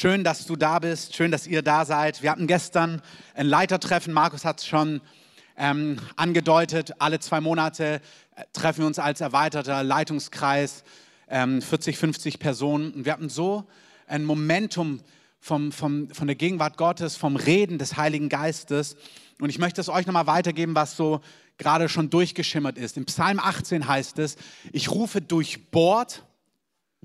Schön, dass du da bist. Schön, dass ihr da seid. Wir hatten gestern ein Leitertreffen. Markus hat es schon ähm, angedeutet. Alle zwei Monate äh, treffen wir uns als erweiterter Leitungskreis, ähm, 40, 50 Personen. Und wir hatten so ein Momentum vom, vom, von der Gegenwart Gottes, vom Reden des Heiligen Geistes. Und ich möchte es euch nochmal weitergeben, was so gerade schon durchgeschimmert ist. Im Psalm 18 heißt es, ich rufe durchbohrt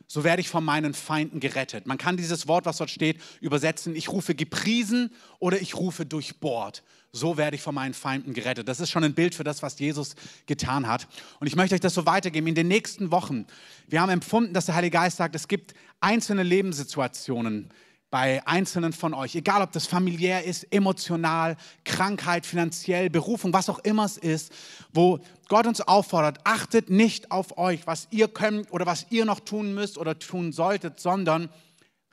so werde ich von meinen Feinden gerettet. Man kann dieses Wort, was dort steht, übersetzen, ich rufe gepriesen oder ich rufe durchbohrt. So werde ich von meinen Feinden gerettet. Das ist schon ein Bild für das, was Jesus getan hat. Und ich möchte euch das so weitergeben. In den nächsten Wochen, wir haben empfunden, dass der Heilige Geist sagt, es gibt einzelne Lebenssituationen, bei Einzelnen von euch, egal ob das familiär ist, emotional, Krankheit, finanziell, Berufung, was auch immer es ist, wo Gott uns auffordert, achtet nicht auf euch, was ihr könnt oder was ihr noch tun müsst oder tun solltet, sondern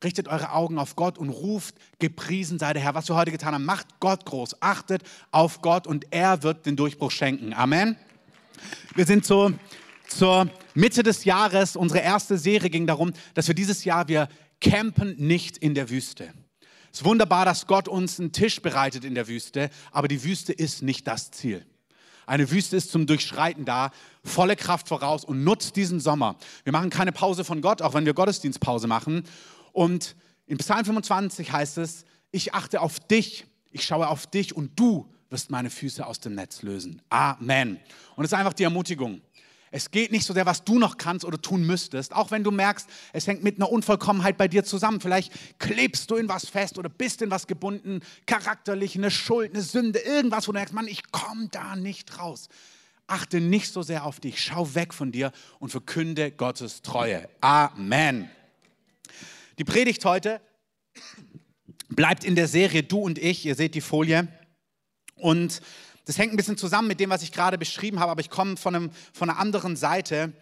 richtet eure Augen auf Gott und ruft, gepriesen sei der Herr. Was wir heute getan haben, macht Gott groß, achtet auf Gott und er wird den Durchbruch schenken. Amen. Wir sind so zur Mitte des Jahres, unsere erste Serie ging darum, dass wir dieses Jahr, wir campen nicht in der Wüste. Es ist wunderbar, dass Gott uns einen Tisch bereitet in der Wüste, aber die Wüste ist nicht das Ziel. Eine Wüste ist zum Durchschreiten da, volle Kraft voraus und nutzt diesen Sommer. Wir machen keine Pause von Gott, auch wenn wir Gottesdienstpause machen. Und in Psalm 25 heißt es, ich achte auf dich, ich schaue auf dich und du wirst meine Füße aus dem Netz lösen. Amen. Und es ist einfach die Ermutigung. Es geht nicht so sehr, was du noch kannst oder tun müsstest, auch wenn du merkst, es hängt mit einer Unvollkommenheit bei dir zusammen. Vielleicht klebst du in was fest oder bist in was gebunden, charakterlich, eine Schuld, eine Sünde, irgendwas, wo du merkst, Mann, ich komme da nicht raus. Achte nicht so sehr auf dich, schau weg von dir und verkünde Gottes Treue. Amen. Die Predigt heute bleibt in der Serie Du und ich. Ihr seht die Folie. Und das hängt ein bisschen zusammen mit dem, was ich gerade beschrieben habe, aber ich komme von, einem, von einer anderen Seite.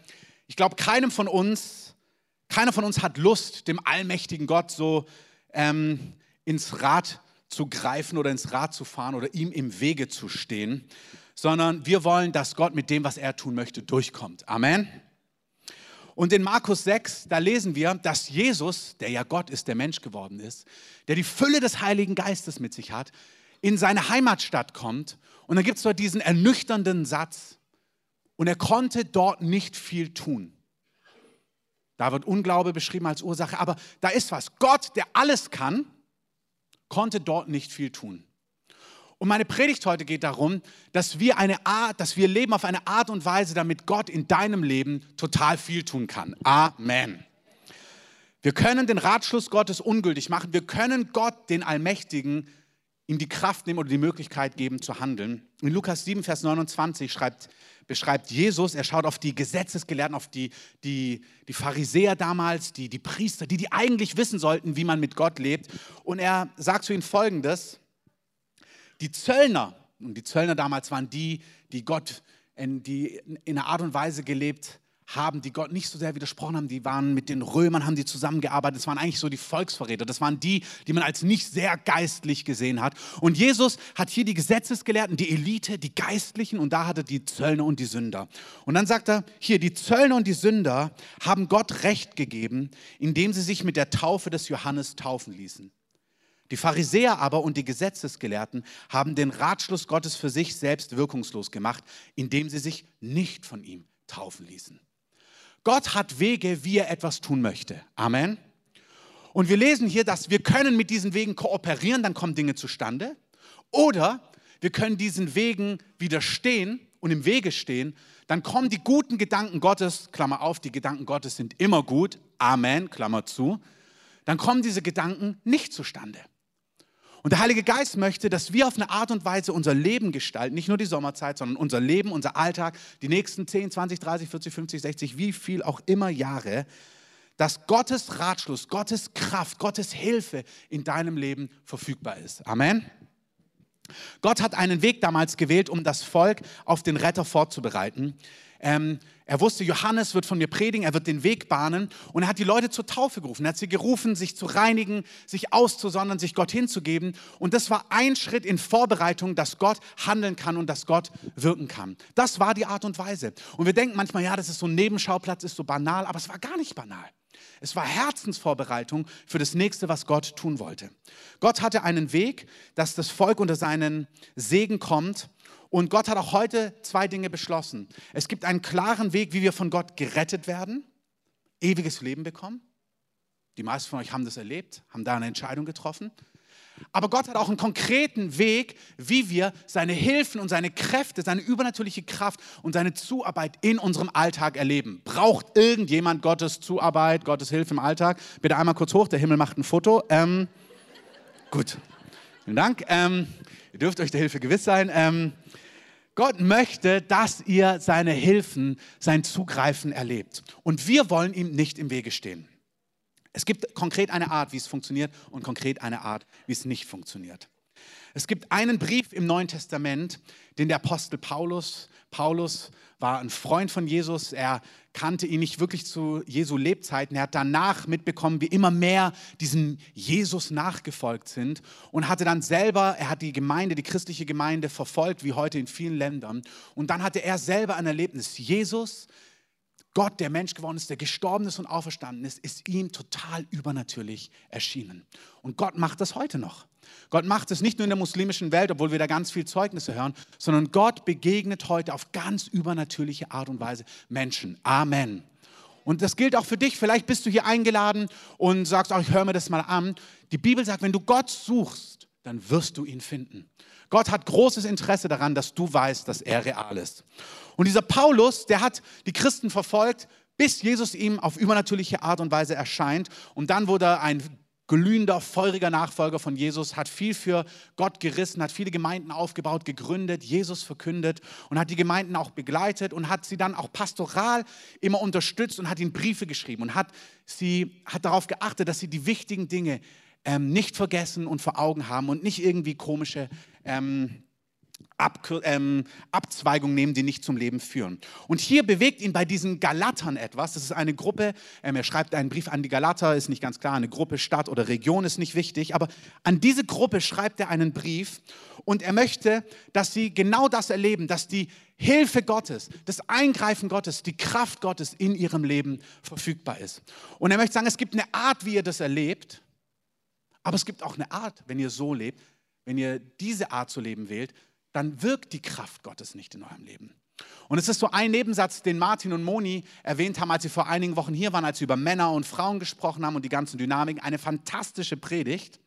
Ich glaube, keinem von uns, keiner von uns hat Lust, dem allmächtigen Gott so ähm, ins Rad zu greifen oder ins Rad zu fahren oder ihm im Wege zu stehen, sondern wir wollen, dass Gott mit dem, was er tun möchte, durchkommt. Amen. Und in Markus 6, da lesen wir, dass Jesus, der ja Gott ist, der Mensch geworden ist, der die Fülle des Heiligen Geistes mit sich hat, in seine Heimatstadt kommt und dann gibt es dort diesen ernüchternden Satz und er konnte dort nicht viel tun. Da wird Unglaube beschrieben als Ursache, aber da ist was. Gott, der alles kann, konnte dort nicht viel tun. Und meine Predigt heute geht darum, dass wir eine Art, dass wir leben auf eine Art und Weise, damit Gott in deinem Leben total viel tun kann. Amen. Wir können den Ratschluss Gottes ungültig machen. Wir können Gott, den Allmächtigen, ihm die Kraft nehmen oder die Möglichkeit geben zu handeln. In Lukas 7, Vers 29 schreibt, beschreibt Jesus, er schaut auf die Gesetzesgelehrten, auf die, die, die Pharisäer damals, die, die Priester, die, die eigentlich wissen sollten, wie man mit Gott lebt. Und er sagt zu ihnen Folgendes, die Zöllner, und die Zöllner damals waren die, die Gott in, die in einer Art und Weise gelebt haben, die Gott nicht so sehr widersprochen haben. Die waren mit den Römern, haben die zusammengearbeitet. Das waren eigentlich so die Volksverräter. Das waren die, die man als nicht sehr geistlich gesehen hat. Und Jesus hat hier die Gesetzesgelehrten, die Elite, die Geistlichen und da hat er die Zöllner und die Sünder. Und dann sagt er, hier, die Zöllner und die Sünder haben Gott Recht gegeben, indem sie sich mit der Taufe des Johannes taufen ließen. Die Pharisäer aber und die Gesetzesgelehrten haben den Ratschluss Gottes für sich selbst wirkungslos gemacht, indem sie sich nicht von ihm taufen ließen. Gott hat Wege, wie er etwas tun möchte. Amen. Und wir lesen hier, dass wir können mit diesen Wegen kooperieren, dann kommen Dinge zustande. Oder wir können diesen Wegen widerstehen und im Wege stehen, dann kommen die guten Gedanken Gottes, Klammer auf, die Gedanken Gottes sind immer gut, Amen, Klammer zu, dann kommen diese Gedanken nicht zustande. Und der Heilige Geist möchte, dass wir auf eine Art und Weise unser Leben gestalten, nicht nur die Sommerzeit, sondern unser Leben, unser Alltag, die nächsten 10, 20, 30, 40, 50, 60, wie viel auch immer Jahre, dass Gottes Ratschluss, Gottes Kraft, Gottes Hilfe in deinem Leben verfügbar ist. Amen. Gott hat einen Weg damals gewählt, um das Volk auf den Retter vorzubereiten. Ähm, er wusste, Johannes wird von mir predigen, er wird den Weg bahnen und er hat die Leute zur Taufe gerufen. Er hat sie gerufen, sich zu reinigen, sich auszusondern, sich Gott hinzugeben. Und das war ein Schritt in Vorbereitung, dass Gott handeln kann und dass Gott wirken kann. Das war die Art und Weise. Und wir denken manchmal, ja, das ist so ein Nebenschauplatz, ist so banal, aber es war gar nicht banal. Es war Herzensvorbereitung für das nächste, was Gott tun wollte. Gott hatte einen Weg, dass das Volk unter seinen Segen kommt. Und Gott hat auch heute zwei Dinge beschlossen. Es gibt einen klaren Weg, wie wir von Gott gerettet werden, ewiges Leben bekommen. Die meisten von euch haben das erlebt, haben da eine Entscheidung getroffen. Aber Gott hat auch einen konkreten Weg, wie wir seine Hilfen und seine Kräfte, seine übernatürliche Kraft und seine Zuarbeit in unserem Alltag erleben. Braucht irgendjemand Gottes Zuarbeit, Gottes Hilfe im Alltag? Bitte einmal kurz hoch, der Himmel macht ein Foto. Ähm, gut, vielen Dank. Ähm, ihr dürft euch der Hilfe gewiss sein. Ähm, Gott möchte, dass ihr seine Hilfen, sein Zugreifen erlebt. Und wir wollen ihm nicht im Wege stehen. Es gibt konkret eine Art, wie es funktioniert und konkret eine Art, wie es nicht funktioniert. Es gibt einen Brief im Neuen Testament, den der Apostel Paulus, Paulus war ein Freund von Jesus, er kannte ihn nicht wirklich zu Jesu Lebzeiten, er hat danach mitbekommen, wie immer mehr diesem Jesus nachgefolgt sind und hatte dann selber, er hat die Gemeinde, die christliche Gemeinde verfolgt, wie heute in vielen Ländern und dann hatte er selber ein Erlebnis, Jesus Gott, der Mensch geworden ist, der gestorben ist und auferstanden ist, ist ihm total übernatürlich erschienen. Und Gott macht das heute noch. Gott macht es nicht nur in der muslimischen Welt, obwohl wir da ganz viel Zeugnisse hören, sondern Gott begegnet heute auf ganz übernatürliche Art und Weise Menschen. Amen. Und das gilt auch für dich. Vielleicht bist du hier eingeladen und sagst, oh, ich höre mir das mal an. Die Bibel sagt, wenn du Gott suchst, dann wirst du ihn finden. Gott hat großes Interesse daran, dass du weißt, dass er real ist. Und dieser Paulus, der hat die Christen verfolgt, bis Jesus ihm auf übernatürliche Art und Weise erscheint. Und dann wurde er ein glühender, feuriger Nachfolger von Jesus, hat viel für Gott gerissen, hat viele Gemeinden aufgebaut, gegründet, Jesus verkündet und hat die Gemeinden auch begleitet und hat sie dann auch pastoral immer unterstützt und hat ihnen Briefe geschrieben und hat, sie, hat darauf geachtet, dass sie die wichtigen Dinge ähm, nicht vergessen und vor Augen haben und nicht irgendwie komische ähm, Ab, ähm, Abzweigungen nehmen, die nicht zum Leben führen. Und hier bewegt ihn bei diesen Galatern etwas. Das ist eine Gruppe, ähm, er schreibt einen Brief an die Galater, ist nicht ganz klar, eine Gruppe, Stadt oder Region ist nicht wichtig, aber an diese Gruppe schreibt er einen Brief und er möchte, dass sie genau das erleben, dass die Hilfe Gottes, das Eingreifen Gottes, die Kraft Gottes in ihrem Leben verfügbar ist. Und er möchte sagen, es gibt eine Art, wie ihr das erlebt, aber es gibt auch eine Art, wenn ihr so lebt, wenn ihr diese Art zu leben wählt, dann wirkt die Kraft Gottes nicht in eurem Leben. Und es ist so ein Nebensatz, den Martin und Moni erwähnt haben, als sie vor einigen Wochen hier waren, als sie über Männer und Frauen gesprochen haben und die ganzen Dynamiken. Eine fantastische Predigt.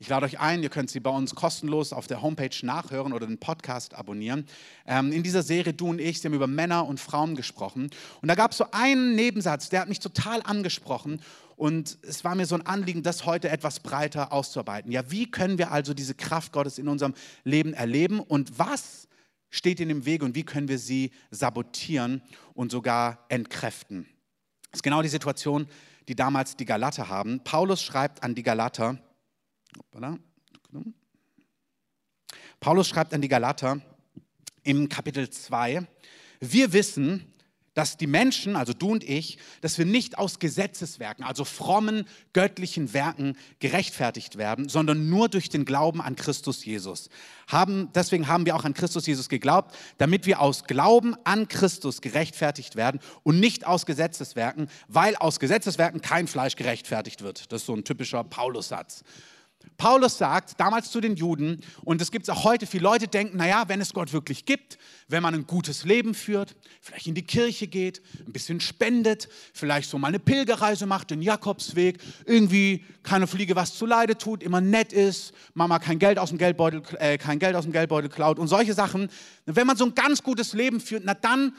Ich lade euch ein, ihr könnt sie bei uns kostenlos auf der Homepage nachhören oder den Podcast abonnieren. Ähm, in dieser Serie Du und ich, sie haben über Männer und Frauen gesprochen. Und da gab es so einen Nebensatz, der hat mich total angesprochen. Und es war mir so ein Anliegen, das heute etwas breiter auszuarbeiten. Ja, wie können wir also diese Kraft Gottes in unserem Leben erleben und was steht in dem Weg und wie können wir sie sabotieren und sogar entkräften? Das ist genau die Situation, die damals die Galater haben. Paulus schreibt an die Galater, Paulus schreibt an die Galater im Kapitel 2, wir wissen, dass die Menschen, also du und ich, dass wir nicht aus Gesetzeswerken, also frommen, göttlichen Werken gerechtfertigt werden, sondern nur durch den Glauben an Christus Jesus. Haben, deswegen haben wir auch an Christus Jesus geglaubt, damit wir aus Glauben an Christus gerechtfertigt werden und nicht aus Gesetzeswerken, weil aus Gesetzeswerken kein Fleisch gerechtfertigt wird. Das ist so ein typischer Paulus-Satz. Paulus sagt damals zu den Juden, und es gibt es auch heute, viele Leute denken, naja, wenn es Gott wirklich gibt, wenn man ein gutes Leben führt, vielleicht in die Kirche geht, ein bisschen spendet, vielleicht so mal eine Pilgerreise macht, den Jakobsweg, irgendwie keine Fliege was zu Leide tut, immer nett ist, Mama kein Geld aus dem Geldbeutel, äh, kein Geld aus dem Geldbeutel klaut und solche Sachen. Wenn man so ein ganz gutes Leben führt, na dann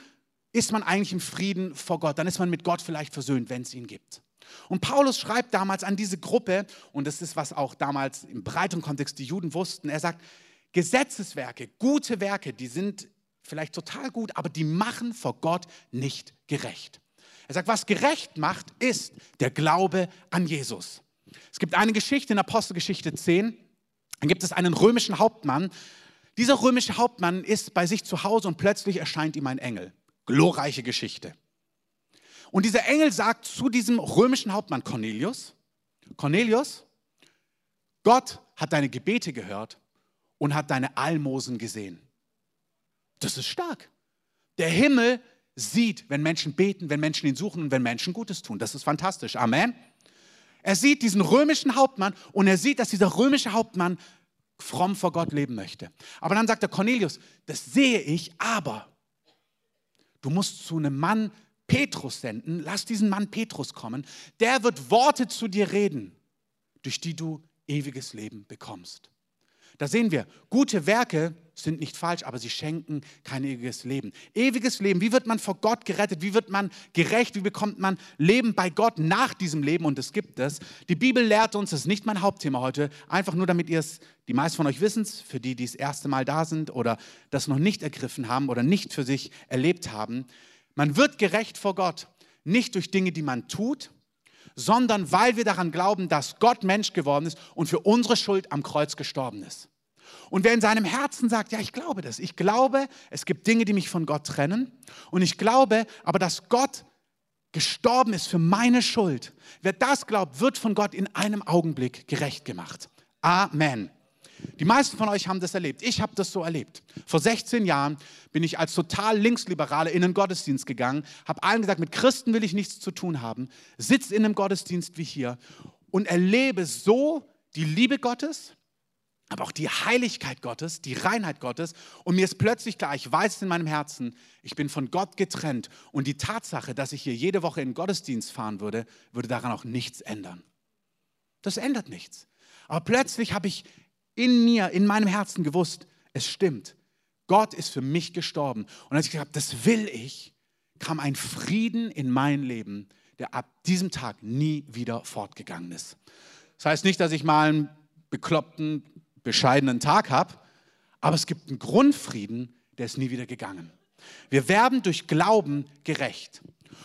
ist man eigentlich im Frieden vor Gott, dann ist man mit Gott vielleicht versöhnt, wenn es ihn gibt. Und Paulus schreibt damals an diese Gruppe, und das ist, was auch damals im breiteren Kontext die Juden wussten, er sagt, Gesetzeswerke, gute Werke, die sind vielleicht total gut, aber die machen vor Gott nicht gerecht. Er sagt, was gerecht macht, ist der Glaube an Jesus. Es gibt eine Geschichte in Apostelgeschichte 10, dann gibt es einen römischen Hauptmann. Dieser römische Hauptmann ist bei sich zu Hause und plötzlich erscheint ihm ein Engel. Glorreiche Geschichte. Und dieser Engel sagt zu diesem römischen Hauptmann Cornelius, Cornelius, Gott hat deine Gebete gehört und hat deine Almosen gesehen. Das ist stark. Der Himmel sieht, wenn Menschen beten, wenn Menschen ihn suchen und wenn Menschen Gutes tun. Das ist fantastisch. Amen. Er sieht diesen römischen Hauptmann und er sieht, dass dieser römische Hauptmann fromm vor Gott leben möchte. Aber dann sagt er Cornelius, das sehe ich, aber du musst zu einem Mann Petrus senden, lass diesen Mann Petrus kommen, der wird Worte zu dir reden, durch die du ewiges Leben bekommst. Da sehen wir, gute Werke sind nicht falsch, aber sie schenken kein ewiges Leben. Ewiges Leben, wie wird man vor Gott gerettet? Wie wird man gerecht? Wie bekommt man Leben bei Gott nach diesem Leben? Und es gibt es. Die Bibel lehrt uns, das ist nicht mein Hauptthema heute, einfach nur damit ihr es, die meisten von euch wissen es, für die, die das erste Mal da sind oder das noch nicht ergriffen haben oder nicht für sich erlebt haben. Man wird gerecht vor Gott, nicht durch Dinge, die man tut, sondern weil wir daran glauben, dass Gott Mensch geworden ist und für unsere Schuld am Kreuz gestorben ist. Und wer in seinem Herzen sagt, ja, ich glaube das, ich glaube, es gibt Dinge, die mich von Gott trennen und ich glaube aber, dass Gott gestorben ist für meine Schuld. Wer das glaubt, wird von Gott in einem Augenblick gerecht gemacht. Amen. Die meisten von euch haben das erlebt. Ich habe das so erlebt. Vor 16 Jahren bin ich als total Linksliberale in einen Gottesdienst gegangen, habe allen gesagt, mit Christen will ich nichts zu tun haben, sitze in einem Gottesdienst wie hier und erlebe so die Liebe Gottes, aber auch die Heiligkeit Gottes, die Reinheit Gottes. Und mir ist plötzlich klar, ich weiß in meinem Herzen, ich bin von Gott getrennt. Und die Tatsache, dass ich hier jede Woche in den Gottesdienst fahren würde, würde daran auch nichts ändern. Das ändert nichts. Aber plötzlich habe ich in mir, in meinem Herzen gewusst, es stimmt. Gott ist für mich gestorben. Und als ich gesagt habe, das will ich, kam ein Frieden in mein Leben, der ab diesem Tag nie wieder fortgegangen ist. Das heißt nicht, dass ich mal einen bekloppten, bescheidenen Tag habe, aber es gibt einen Grundfrieden, der ist nie wieder gegangen. Wir werden durch Glauben gerecht.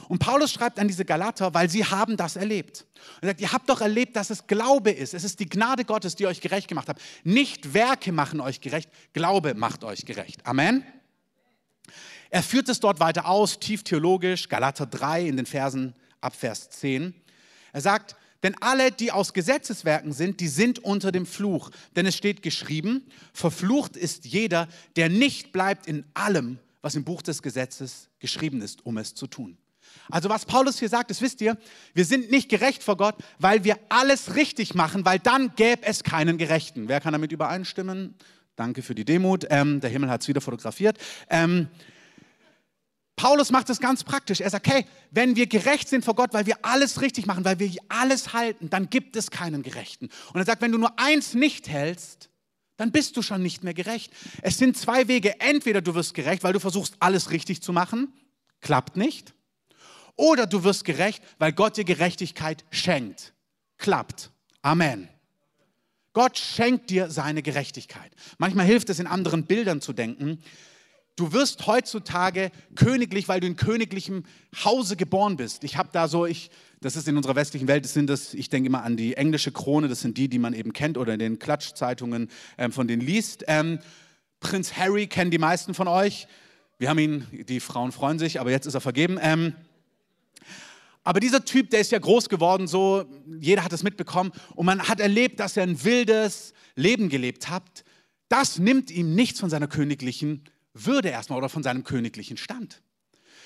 Und Paulus schreibt an diese Galater, weil sie haben das erlebt. Er sagt, ihr habt doch erlebt, dass es Glaube ist. Es ist die Gnade Gottes, die euch gerecht gemacht hat. Nicht Werke machen euch gerecht, Glaube macht euch gerecht. Amen. Er führt es dort weiter aus, tief theologisch, Galater 3 in den Versen ab Vers 10. Er sagt, denn alle, die aus Gesetzeswerken sind, die sind unter dem Fluch. Denn es steht geschrieben, verflucht ist jeder, der nicht bleibt in allem, was im Buch des Gesetzes geschrieben ist, um es zu tun. Also was Paulus hier sagt, das wisst ihr, wir sind nicht gerecht vor Gott, weil wir alles richtig machen, weil dann gäbe es keinen Gerechten. Wer kann damit übereinstimmen? Danke für die Demut. Ähm, der Himmel hat es wieder fotografiert. Ähm, Paulus macht es ganz praktisch. Er sagt, hey, wenn wir gerecht sind vor Gott, weil wir alles richtig machen, weil wir alles halten, dann gibt es keinen Gerechten. Und er sagt, wenn du nur eins nicht hältst, dann bist du schon nicht mehr gerecht. Es sind zwei Wege. Entweder du wirst gerecht, weil du versuchst, alles richtig zu machen, klappt nicht. Oder du wirst gerecht, weil Gott dir Gerechtigkeit schenkt. Klappt. Amen. Gott schenkt dir seine Gerechtigkeit. Manchmal hilft es, in anderen Bildern zu denken. Du wirst heutzutage königlich, weil du in königlichem Hause geboren bist. Ich habe da so, ich, das ist in unserer westlichen Welt, das sind das, ich denke immer an die englische Krone, das sind die, die man eben kennt oder in den Klatschzeitungen ähm, von denen liest. Ähm, Prinz Harry kennen die meisten von euch. Wir haben ihn, die Frauen freuen sich, aber jetzt ist er vergeben. Ähm, aber dieser Typ, der ist ja groß geworden, so, jeder hat es mitbekommen und man hat erlebt, dass er ein wildes Leben gelebt hat. Das nimmt ihm nichts von seiner königlichen Würde erstmal oder von seinem königlichen Stand.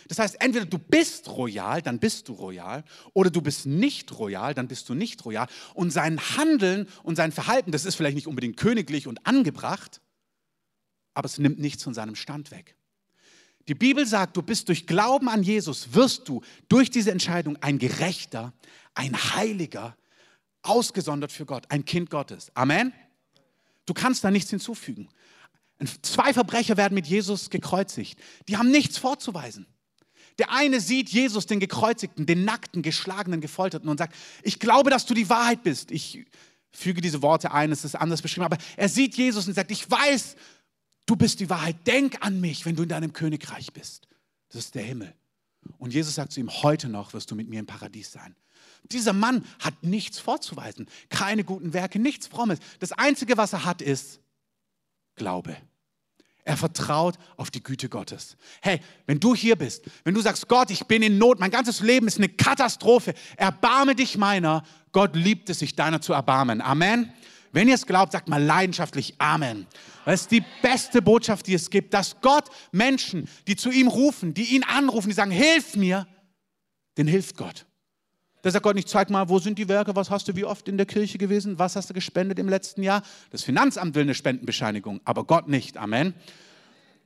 Das heißt, entweder du bist royal, dann bist du royal, oder du bist nicht royal, dann bist du nicht royal. Und sein Handeln und sein Verhalten, das ist vielleicht nicht unbedingt königlich und angebracht, aber es nimmt nichts von seinem Stand weg. Die Bibel sagt, du bist durch Glauben an Jesus, wirst du durch diese Entscheidung ein Gerechter, ein Heiliger, ausgesondert für Gott, ein Kind Gottes. Amen. Du kannst da nichts hinzufügen. Zwei Verbrecher werden mit Jesus gekreuzigt. Die haben nichts vorzuweisen. Der eine sieht Jesus, den gekreuzigten, den nackten, geschlagenen, gefolterten und sagt, ich glaube, dass du die Wahrheit bist. Ich füge diese Worte ein, es ist anders beschrieben, aber er sieht Jesus und sagt, ich weiß, Du bist die Wahrheit. Denk an mich, wenn du in deinem Königreich bist. Das ist der Himmel. Und Jesus sagt zu ihm, heute noch wirst du mit mir im Paradies sein. Dieser Mann hat nichts vorzuweisen, keine guten Werke, nichts Frommes. Das Einzige, was er hat, ist Glaube. Er vertraut auf die Güte Gottes. Hey, wenn du hier bist, wenn du sagst, Gott, ich bin in Not, mein ganzes Leben ist eine Katastrophe, erbarme dich meiner, Gott liebt es, sich deiner zu erbarmen. Amen. Wenn ihr es glaubt, sagt mal leidenschaftlich Amen. Das ist die beste Botschaft, die es gibt, dass Gott Menschen, die zu ihm rufen, die ihn anrufen, die sagen, hilf mir, den hilft Gott. Da sagt Gott nicht, zeig mal, wo sind die Werke, was hast du wie oft in der Kirche gewesen, was hast du gespendet im letzten Jahr. Das Finanzamt will eine Spendenbescheinigung, aber Gott nicht. Amen.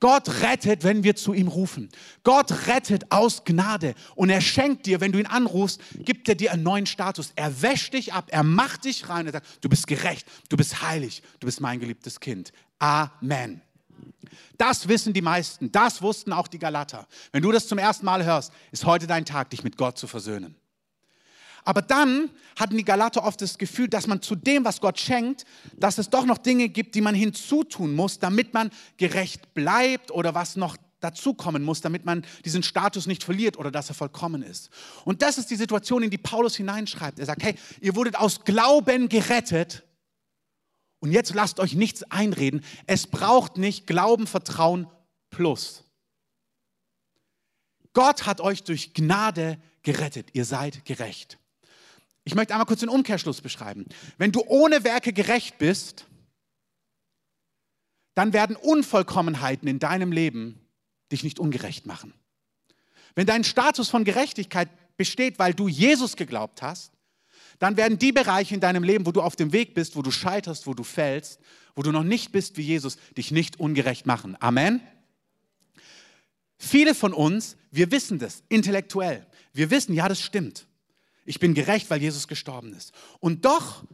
Gott rettet, wenn wir zu ihm rufen. Gott rettet aus Gnade und er schenkt dir, wenn du ihn anrufst, gibt er dir einen neuen Status. Er wäscht dich ab, er macht dich rein. Er sagt, du bist gerecht, du bist heilig, du bist mein geliebtes Kind. Amen. Das wissen die meisten, das wussten auch die Galater. Wenn du das zum ersten Mal hörst, ist heute dein Tag, dich mit Gott zu versöhnen. Aber dann hatten die Galater oft das Gefühl, dass man zu dem, was Gott schenkt, dass es doch noch Dinge gibt, die man hinzutun muss, damit man gerecht bleibt oder was noch dazukommen muss, damit man diesen Status nicht verliert oder dass er vollkommen ist. Und das ist die Situation, in die Paulus hineinschreibt. Er sagt, hey, ihr wurdet aus Glauben gerettet und jetzt lasst euch nichts einreden. Es braucht nicht Glauben, Vertrauen plus. Gott hat euch durch Gnade gerettet. Ihr seid gerecht. Ich möchte einmal kurz den Umkehrschluss beschreiben. Wenn du ohne Werke gerecht bist, dann werden Unvollkommenheiten in deinem Leben dich nicht ungerecht machen. Wenn dein Status von Gerechtigkeit besteht, weil du Jesus geglaubt hast, dann werden die Bereiche in deinem Leben, wo du auf dem Weg bist, wo du scheiterst, wo du fällst, wo du noch nicht bist wie Jesus, dich nicht ungerecht machen. Amen. Viele von uns, wir wissen das intellektuell. Wir wissen, ja, das stimmt. Ich bin gerecht, weil Jesus gestorben ist. Und doch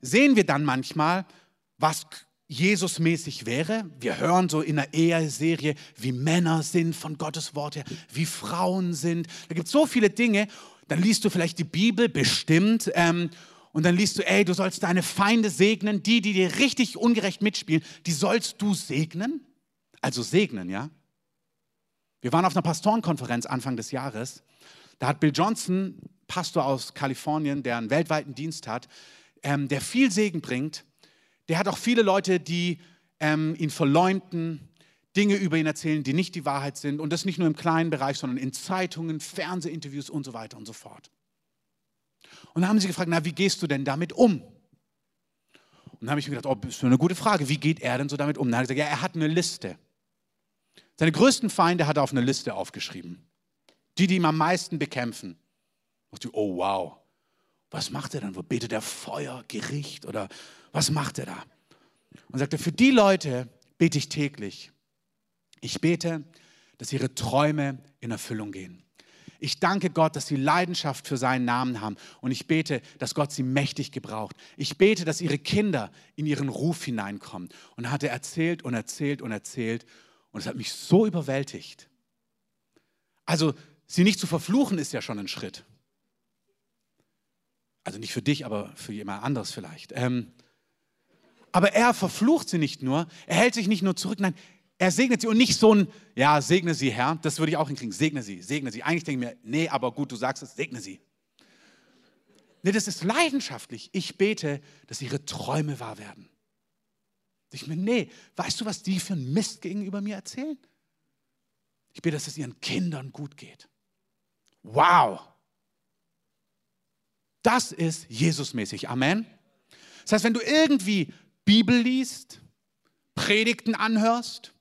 sehen wir dann manchmal, was Jesusmäßig wäre. Wir hören so in der Eheserie, wie Männer sind von Gottes Wort her, wie Frauen sind. Da gibt es so viele Dinge. Dann liest du vielleicht die Bibel, bestimmt. Ähm, und dann liest du, ey, du sollst deine Feinde segnen, die, die dir richtig ungerecht mitspielen, die sollst du segnen. Also segnen, ja. Wir waren auf einer Pastorenkonferenz Anfang des Jahres. Da hat Bill Johnson Pastor aus Kalifornien, der einen weltweiten Dienst hat, ähm, der viel Segen bringt. Der hat auch viele Leute, die ähm, ihn verleumden, Dinge über ihn erzählen, die nicht die Wahrheit sind. Und das nicht nur im kleinen Bereich, sondern in Zeitungen, Fernsehinterviews und so weiter und so fort. Und dann haben sie gefragt, na, wie gehst du denn damit um? Und dann habe ich mir gedacht, oh, das ist eine gute Frage. Wie geht er denn so damit um? dann hat er gesagt, ja, er hat eine Liste. Seine größten Feinde hat er auf eine Liste aufgeschrieben. Die, die ihm am meisten bekämpfen. Und ich, oh wow, was macht er dann? Wo betet er Feuer, Gericht oder was macht er da? Und sagt er, für die Leute bete ich täglich. Ich bete, dass ihre Träume in Erfüllung gehen. Ich danke Gott, dass sie Leidenschaft für seinen Namen haben. Und ich bete, dass Gott sie mächtig gebraucht. Ich bete, dass ihre Kinder in ihren Ruf hineinkommen. Und hat er erzählt und erzählt und erzählt. Und es hat mich so überwältigt. Also, sie nicht zu verfluchen, ist ja schon ein Schritt. Also nicht für dich, aber für jemand anderes vielleicht. Ähm, aber er verflucht sie nicht nur, er hält sich nicht nur zurück, nein, er segnet sie und nicht so ein, ja, segne sie, Herr, das würde ich auch hinkriegen, segne sie, segne sie. Eigentlich denke ich mir, nee, aber gut, du sagst es, segne sie. Nee, das ist leidenschaftlich. Ich bete, dass ihre Träume wahr werden. Ich mir, nee, weißt du, was die für ein Mist gegenüber mir erzählen? Ich bete, dass es ihren Kindern gut geht. Wow! Das ist Jesusmäßig. Amen. Das heißt, wenn du irgendwie Bibel liest, Predigten anhörst,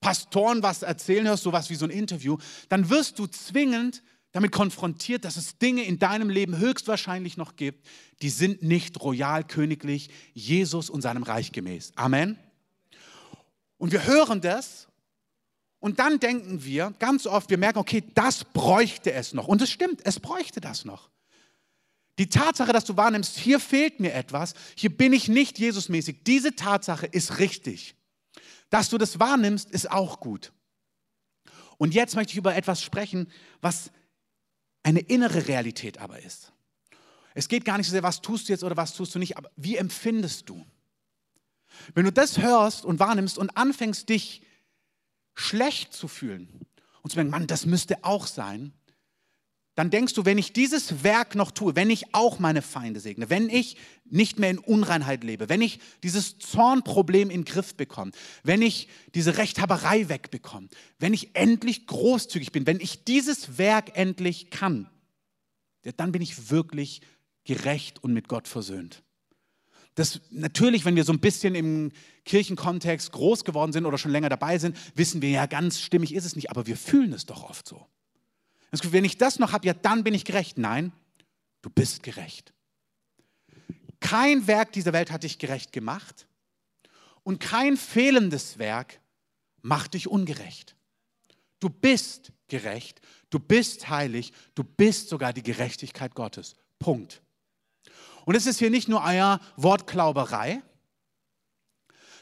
Pastoren was erzählen hörst, sowas wie so ein Interview, dann wirst du zwingend damit konfrontiert, dass es Dinge in deinem Leben höchstwahrscheinlich noch gibt, die sind nicht royal königlich Jesus und seinem Reich gemäß. Amen. Und wir hören das und dann denken wir ganz oft, wir merken, okay, das bräuchte es noch. Und es stimmt, es bräuchte das noch. Die Tatsache, dass du wahrnimmst, hier fehlt mir etwas, hier bin ich nicht Jesusmäßig, diese Tatsache ist richtig. Dass du das wahrnimmst, ist auch gut. Und jetzt möchte ich über etwas sprechen, was eine innere Realität aber ist. Es geht gar nicht so sehr, was tust du jetzt oder was tust du nicht, aber wie empfindest du? Wenn du das hörst und wahrnimmst und anfängst, dich schlecht zu fühlen und zu denken, Mann, das müsste auch sein, dann denkst du, wenn ich dieses Werk noch tue, wenn ich auch meine Feinde segne, wenn ich nicht mehr in Unreinheit lebe, wenn ich dieses Zornproblem in den Griff bekomme, wenn ich diese Rechthaberei wegbekomme, wenn ich endlich großzügig bin, wenn ich dieses Werk endlich kann, dann bin ich wirklich gerecht und mit Gott versöhnt. Das, natürlich, wenn wir so ein bisschen im Kirchenkontext groß geworden sind oder schon länger dabei sind, wissen wir ja, ganz stimmig ist es nicht, aber wir fühlen es doch oft so. Wenn ich das noch habe, ja, dann bin ich gerecht. Nein, du bist gerecht. Kein Werk dieser Welt hat dich gerecht gemacht und kein fehlendes Werk macht dich ungerecht. Du bist gerecht, du bist heilig, du bist sogar die Gerechtigkeit Gottes. Punkt. Und es ist hier nicht nur euer Wortklauberei,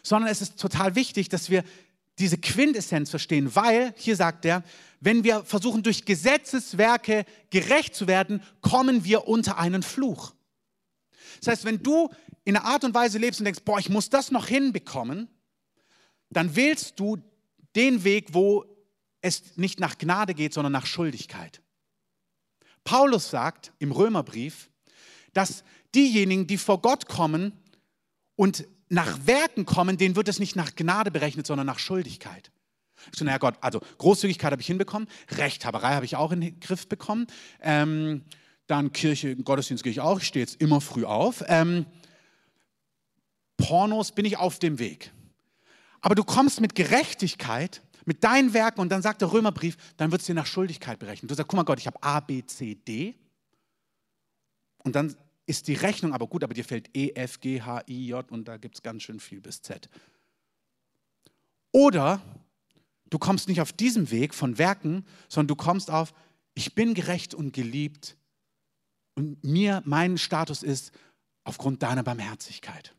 sondern es ist total wichtig, dass wir diese Quintessenz verstehen, weil, hier sagt er, wenn wir versuchen, durch Gesetzeswerke gerecht zu werden, kommen wir unter einen Fluch. Das heißt, wenn du in einer Art und Weise lebst und denkst, boah, ich muss das noch hinbekommen, dann wählst du den Weg, wo es nicht nach Gnade geht, sondern nach Schuldigkeit. Paulus sagt im Römerbrief, dass diejenigen, die vor Gott kommen und nach Werken kommen, denen wird es nicht nach Gnade berechnet, sondern nach Schuldigkeit. Ich so, naja Gott, also Großzügigkeit habe ich hinbekommen, Rechthaberei habe ich auch in den Griff bekommen, ähm, dann Kirche, Gottesdienst gehe ich auch, ich stehe jetzt immer früh auf. Ähm, Pornos bin ich auf dem Weg. Aber du kommst mit Gerechtigkeit, mit deinen Werken und dann sagt der Römerbrief, dann wird es dir nach Schuldigkeit berechnet. Du sagst, guck mal Gott, ich habe A, B, C, D. Und dann ist die Rechnung aber gut, aber dir fällt E, F, G, H, I, J und da gibt es ganz schön viel bis Z. Oder du kommst nicht auf diesem Weg von Werken, sondern du kommst auf, ich bin gerecht und geliebt und mir, mein Status ist aufgrund deiner Barmherzigkeit.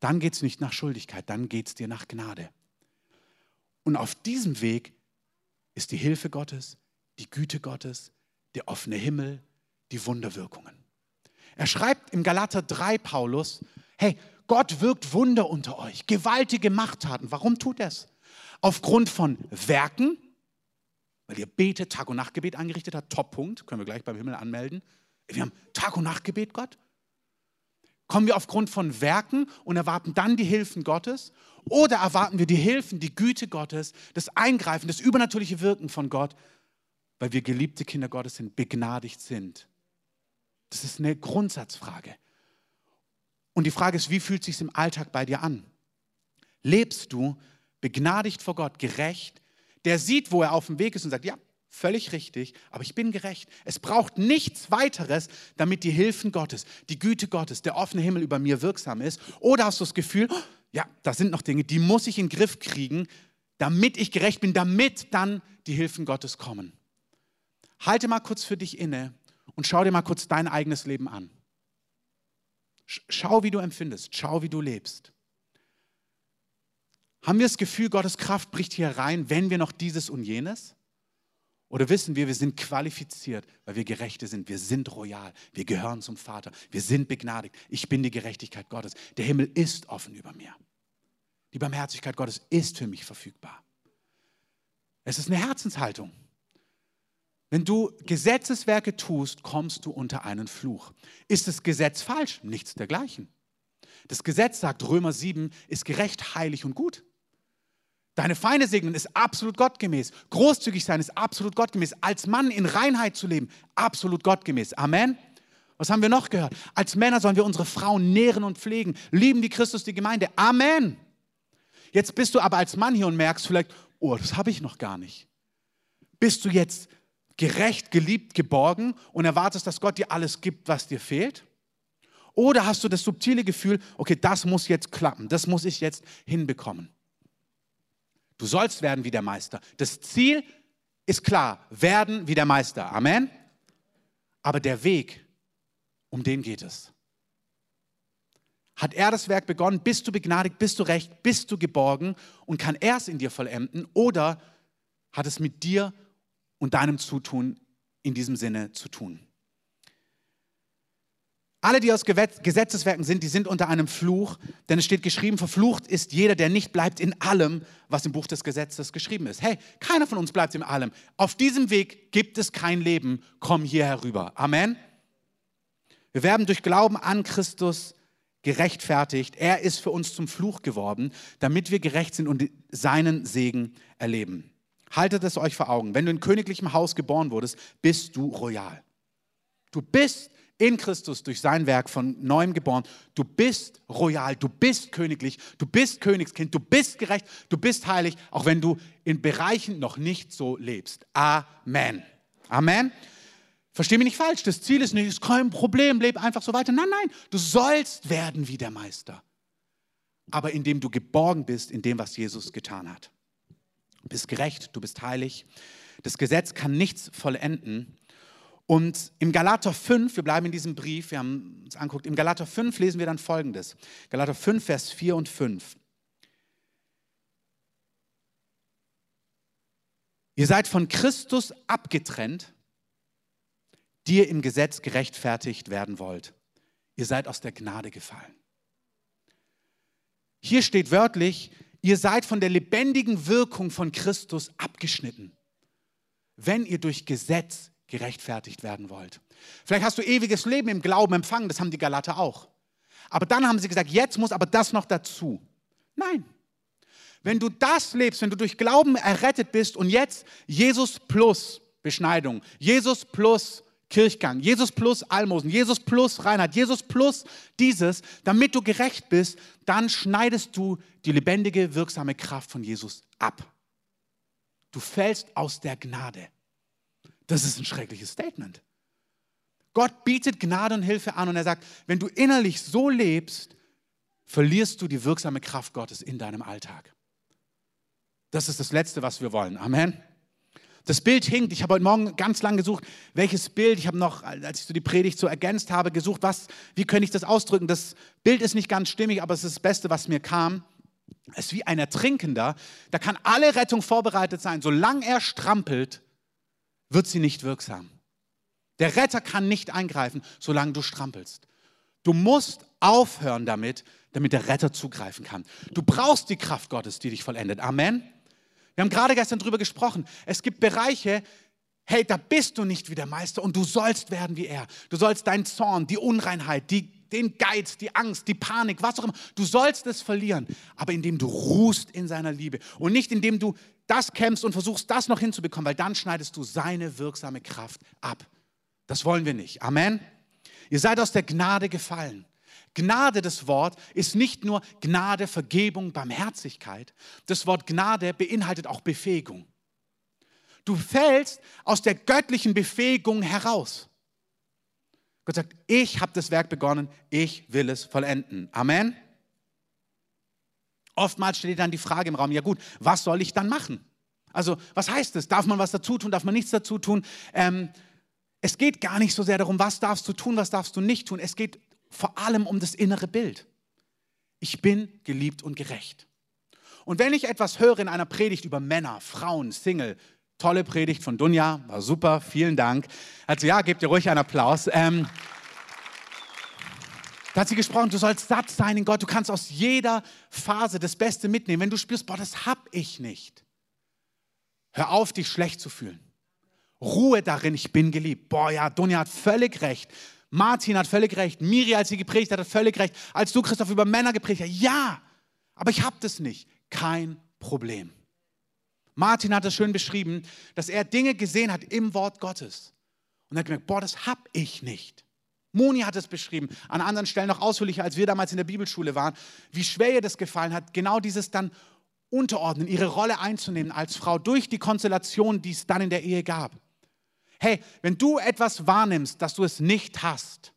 Dann geht es nicht nach Schuldigkeit, dann geht es dir nach Gnade. Und auf diesem Weg ist die Hilfe Gottes, die Güte Gottes, der offene Himmel, die Wunderwirkungen. Er schreibt im Galater 3 Paulus, hey, Gott wirkt Wunder unter euch, gewaltige Machttaten. Warum tut er es? Aufgrund von Werken, weil ihr betet, Tag- und Nachtgebet angerichtet habt, Toppunkt, können wir gleich beim Himmel anmelden. Wir haben Tag- und Nachtgebet, Gott. Kommen wir aufgrund von Werken und erwarten dann die Hilfen Gottes? Oder erwarten wir die Hilfen, die Güte Gottes, das Eingreifen, das übernatürliche Wirken von Gott, weil wir geliebte Kinder Gottes sind, begnadigt sind das ist eine Grundsatzfrage. Und die Frage ist, wie fühlt es sich im Alltag bei dir an? Lebst du begnadigt vor Gott, gerecht, der sieht, wo er auf dem Weg ist und sagt, ja, völlig richtig, aber ich bin gerecht. Es braucht nichts weiteres, damit die Hilfen Gottes, die Güte Gottes, der offene Himmel über mir wirksam ist. Oder hast du das Gefühl, oh, ja, da sind noch Dinge, die muss ich in den Griff kriegen, damit ich gerecht bin, damit dann die Hilfen Gottes kommen. Halte mal kurz für dich inne und schau dir mal kurz dein eigenes Leben an. Schau, wie du empfindest. Schau, wie du lebst. Haben wir das Gefühl, Gottes Kraft bricht hier rein, wenn wir noch dieses und jenes? Oder wissen wir, wir sind qualifiziert, weil wir Gerechte sind. Wir sind royal. Wir gehören zum Vater. Wir sind begnadigt. Ich bin die Gerechtigkeit Gottes. Der Himmel ist offen über mir. Die Barmherzigkeit Gottes ist für mich verfügbar. Es ist eine Herzenshaltung. Wenn du Gesetzeswerke tust, kommst du unter einen Fluch. Ist das Gesetz falsch? Nichts dergleichen. Das Gesetz sagt, Römer 7 ist gerecht, heilig und gut. Deine Feinde segnen ist absolut gottgemäß. Großzügig sein ist absolut gottgemäß. Als Mann in Reinheit zu leben, absolut gottgemäß. Amen. Was haben wir noch gehört? Als Männer sollen wir unsere Frauen nähren und pflegen. Lieben die Christus, die Gemeinde. Amen. Jetzt bist du aber als Mann hier und merkst vielleicht, oh, das habe ich noch gar nicht. Bist du jetzt gerecht, geliebt, geborgen und erwartest, dass Gott dir alles gibt, was dir fehlt? Oder hast du das subtile Gefühl, okay, das muss jetzt klappen, das muss ich jetzt hinbekommen? Du sollst werden wie der Meister. Das Ziel ist klar, werden wie der Meister. Amen. Aber der Weg, um den geht es. Hat er das Werk begonnen? Bist du begnadigt? Bist du recht? Bist du geborgen? Und kann er es in dir vollenden? Oder hat es mit dir und deinem Zutun in diesem Sinne zu tun. Alle, die aus Gesetzeswerken sind, die sind unter einem Fluch, denn es steht geschrieben, verflucht ist jeder, der nicht bleibt in allem, was im Buch des Gesetzes geschrieben ist. Hey, keiner von uns bleibt in allem. Auf diesem Weg gibt es kein Leben. Komm hier herüber. Amen. Wir werden durch Glauben an Christus gerechtfertigt. Er ist für uns zum Fluch geworden, damit wir gerecht sind und seinen Segen erleben. Haltet es euch vor Augen. Wenn du in königlichem Haus geboren wurdest, bist du royal. Du bist in Christus durch sein Werk von neuem geboren. Du bist royal, du bist königlich, du bist Königskind, du bist gerecht, du bist heilig, auch wenn du in Bereichen noch nicht so lebst. Amen. Amen. Versteh mich nicht falsch, das Ziel ist nicht, ist kein Problem, leb einfach so weiter. Nein, nein, du sollst werden wie der Meister. Aber indem du geborgen bist in dem, was Jesus getan hat. Du bist gerecht, du bist heilig. Das Gesetz kann nichts vollenden. Und im Galater 5, wir bleiben in diesem Brief, wir haben uns angeguckt, im Galater 5 lesen wir dann folgendes. Galater 5, Vers 4 und 5. Ihr seid von Christus abgetrennt, die ihr im Gesetz gerechtfertigt werden wollt. Ihr seid aus der Gnade gefallen. Hier steht wörtlich, ihr seid von der lebendigen Wirkung von Christus abgeschnitten, wenn ihr durch Gesetz gerechtfertigt werden wollt. Vielleicht hast du ewiges Leben im Glauben empfangen, das haben die Galater auch. Aber dann haben sie gesagt, jetzt muss aber das noch dazu. Nein. Wenn du das lebst, wenn du durch Glauben errettet bist und jetzt Jesus plus Beschneidung, Jesus plus Kirchgang, Jesus plus Almosen, Jesus plus Reinheit, Jesus plus dieses, damit du gerecht bist, dann schneidest du die lebendige, wirksame Kraft von Jesus ab. Du fällst aus der Gnade. Das ist ein schreckliches Statement. Gott bietet Gnade und Hilfe an und er sagt, wenn du innerlich so lebst, verlierst du die wirksame Kraft Gottes in deinem Alltag. Das ist das Letzte, was wir wollen. Amen. Das Bild hinkt. Ich habe heute Morgen ganz lang gesucht, welches Bild. Ich habe noch, als ich so die Predigt so ergänzt habe, gesucht, was, wie könnte ich das ausdrücken. Das Bild ist nicht ganz stimmig, aber es ist das Beste, was mir kam. Es ist wie ein Ertrinkender. Da kann alle Rettung vorbereitet sein. Solange er strampelt, wird sie nicht wirksam. Der Retter kann nicht eingreifen, solange du strampelst. Du musst aufhören damit, damit der Retter zugreifen kann. Du brauchst die Kraft Gottes, die dich vollendet. Amen. Wir haben gerade gestern darüber gesprochen. Es gibt Bereiche, hey, da bist du nicht wie der Meister und du sollst werden wie er. Du sollst deinen Zorn, die Unreinheit, die, den Geiz, die Angst, die Panik, was auch immer, du sollst es verlieren, aber indem du ruhst in seiner Liebe und nicht indem du das kämpfst und versuchst, das noch hinzubekommen, weil dann schneidest du seine wirksame Kraft ab. Das wollen wir nicht. Amen. Ihr seid aus der Gnade gefallen. Gnade, das Wort, ist nicht nur Gnade, Vergebung, Barmherzigkeit. Das Wort Gnade beinhaltet auch Befähigung. Du fällst aus der göttlichen Befähigung heraus. Gott sagt, ich habe das Werk begonnen, ich will es vollenden. Amen. Oftmals steht dann die Frage im Raum, ja gut, was soll ich dann machen? Also was heißt es? Darf man was dazu tun? Darf man nichts dazu tun? Ähm, es geht gar nicht so sehr darum, was darfst du tun, was darfst du nicht tun. Es geht vor allem um das innere Bild. Ich bin geliebt und gerecht. Und wenn ich etwas höre in einer Predigt über Männer, Frauen, Single, tolle Predigt von Dunja, war super, vielen Dank. Also ja, gebt ihr ruhig einen Applaus. Ähm, da hat sie gesprochen, du sollst satt sein in Gott, du kannst aus jeder Phase das Beste mitnehmen. Wenn du spürst, boah, das hab ich nicht. Hör auf, dich schlecht zu fühlen. Ruhe darin, ich bin geliebt. Boah, ja, Dunja hat völlig recht. Martin hat völlig recht. Miri, als sie gepredigt hat, hat völlig recht. Als du, Christoph, über Männer gepredigt hast, ja, aber ich habe das nicht. Kein Problem. Martin hat es schön beschrieben, dass er Dinge gesehen hat im Wort Gottes. Und er hat gemerkt, boah, das habe ich nicht. Moni hat es beschrieben, an anderen Stellen noch ausführlicher, als wir damals in der Bibelschule waren, wie schwer ihr das gefallen hat, genau dieses dann unterordnen, ihre Rolle einzunehmen als Frau durch die Konstellation, die es dann in der Ehe gab. Hey, wenn du etwas wahrnimmst, dass du es nicht hast,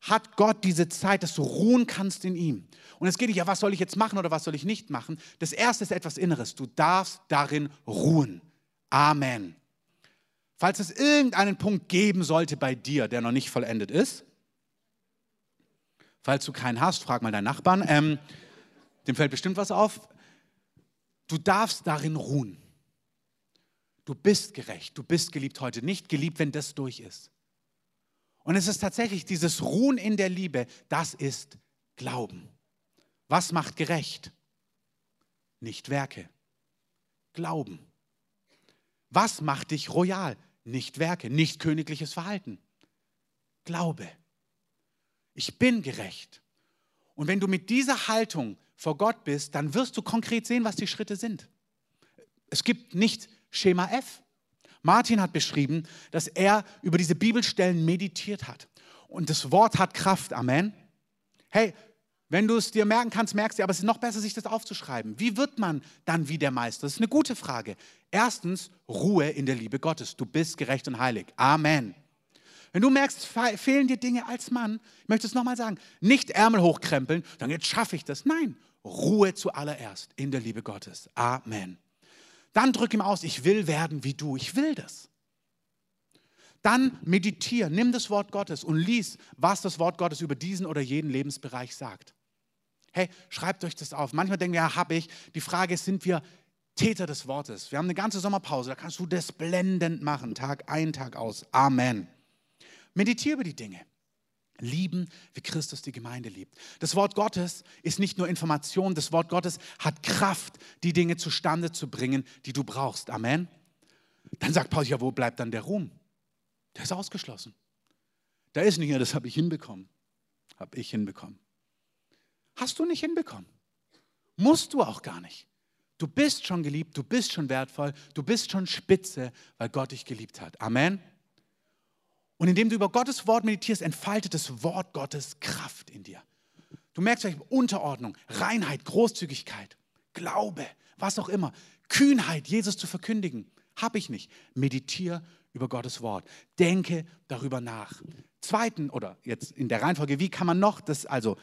hat Gott diese Zeit, dass du ruhen kannst in ihm. Und es geht nicht, ja, was soll ich jetzt machen oder was soll ich nicht machen? Das erste ist etwas Inneres. Du darfst darin ruhen. Amen. Falls es irgendeinen Punkt geben sollte bei dir, der noch nicht vollendet ist, falls du keinen hast, frag mal deinen Nachbarn, ähm, dem fällt bestimmt was auf. Du darfst darin ruhen. Du bist gerecht, du bist geliebt heute, nicht geliebt, wenn das durch ist. Und es ist tatsächlich dieses Ruhen in der Liebe, das ist Glauben. Was macht gerecht? Nicht Werke. Glauben. Was macht dich royal? Nicht Werke, nicht königliches Verhalten. Glaube. Ich bin gerecht. Und wenn du mit dieser Haltung vor Gott bist, dann wirst du konkret sehen, was die Schritte sind. Es gibt nicht Schema F. Martin hat beschrieben, dass er über diese Bibelstellen meditiert hat. Und das Wort hat Kraft. Amen. Hey, wenn du es dir merken kannst, merkst du, aber es ist noch besser, sich das aufzuschreiben. Wie wird man dann wie der Meister? Das ist eine gute Frage. Erstens, Ruhe in der Liebe Gottes. Du bist gerecht und heilig. Amen. Wenn du merkst, fehlen dir Dinge als Mann, ich möchte es nochmal sagen, nicht Ärmel hochkrempeln, dann jetzt schaffe ich das. Nein, Ruhe zuallererst in der Liebe Gottes. Amen. Dann drück ihm aus, ich will werden wie du. Ich will das. Dann meditiere, nimm das Wort Gottes und lies, was das Wort Gottes über diesen oder jeden Lebensbereich sagt. Hey, schreibt euch das auf. Manchmal denken wir, ja, habe ich. Die Frage ist, sind wir Täter des Wortes? Wir haben eine ganze Sommerpause, da kannst du das blendend machen, Tag ein, Tag aus. Amen. Meditiere über die Dinge. Lieben, wie Christus die Gemeinde liebt. Das Wort Gottes ist nicht nur Information, das Wort Gottes hat Kraft, die Dinge zustande zu bringen, die du brauchst. Amen. Dann sagt Paulus, ja, wo bleibt dann der Ruhm? Der ist ausgeschlossen. Da ist nicht, ja, das habe ich hinbekommen. Habe ich hinbekommen. Hast du nicht hinbekommen. Musst du auch gar nicht. Du bist schon geliebt, du bist schon wertvoll, du bist schon spitze, weil Gott dich geliebt hat. Amen. Und indem du über Gottes Wort meditierst, entfaltet das Wort Gottes Kraft in dir. Du merkst vielleicht Unterordnung, Reinheit, Großzügigkeit, Glaube, was auch immer, Kühnheit, Jesus zu verkündigen. Habe ich nicht. Meditiere über Gottes Wort. Denke darüber nach. Zweiten oder jetzt in der Reihenfolge, wie kann man noch das also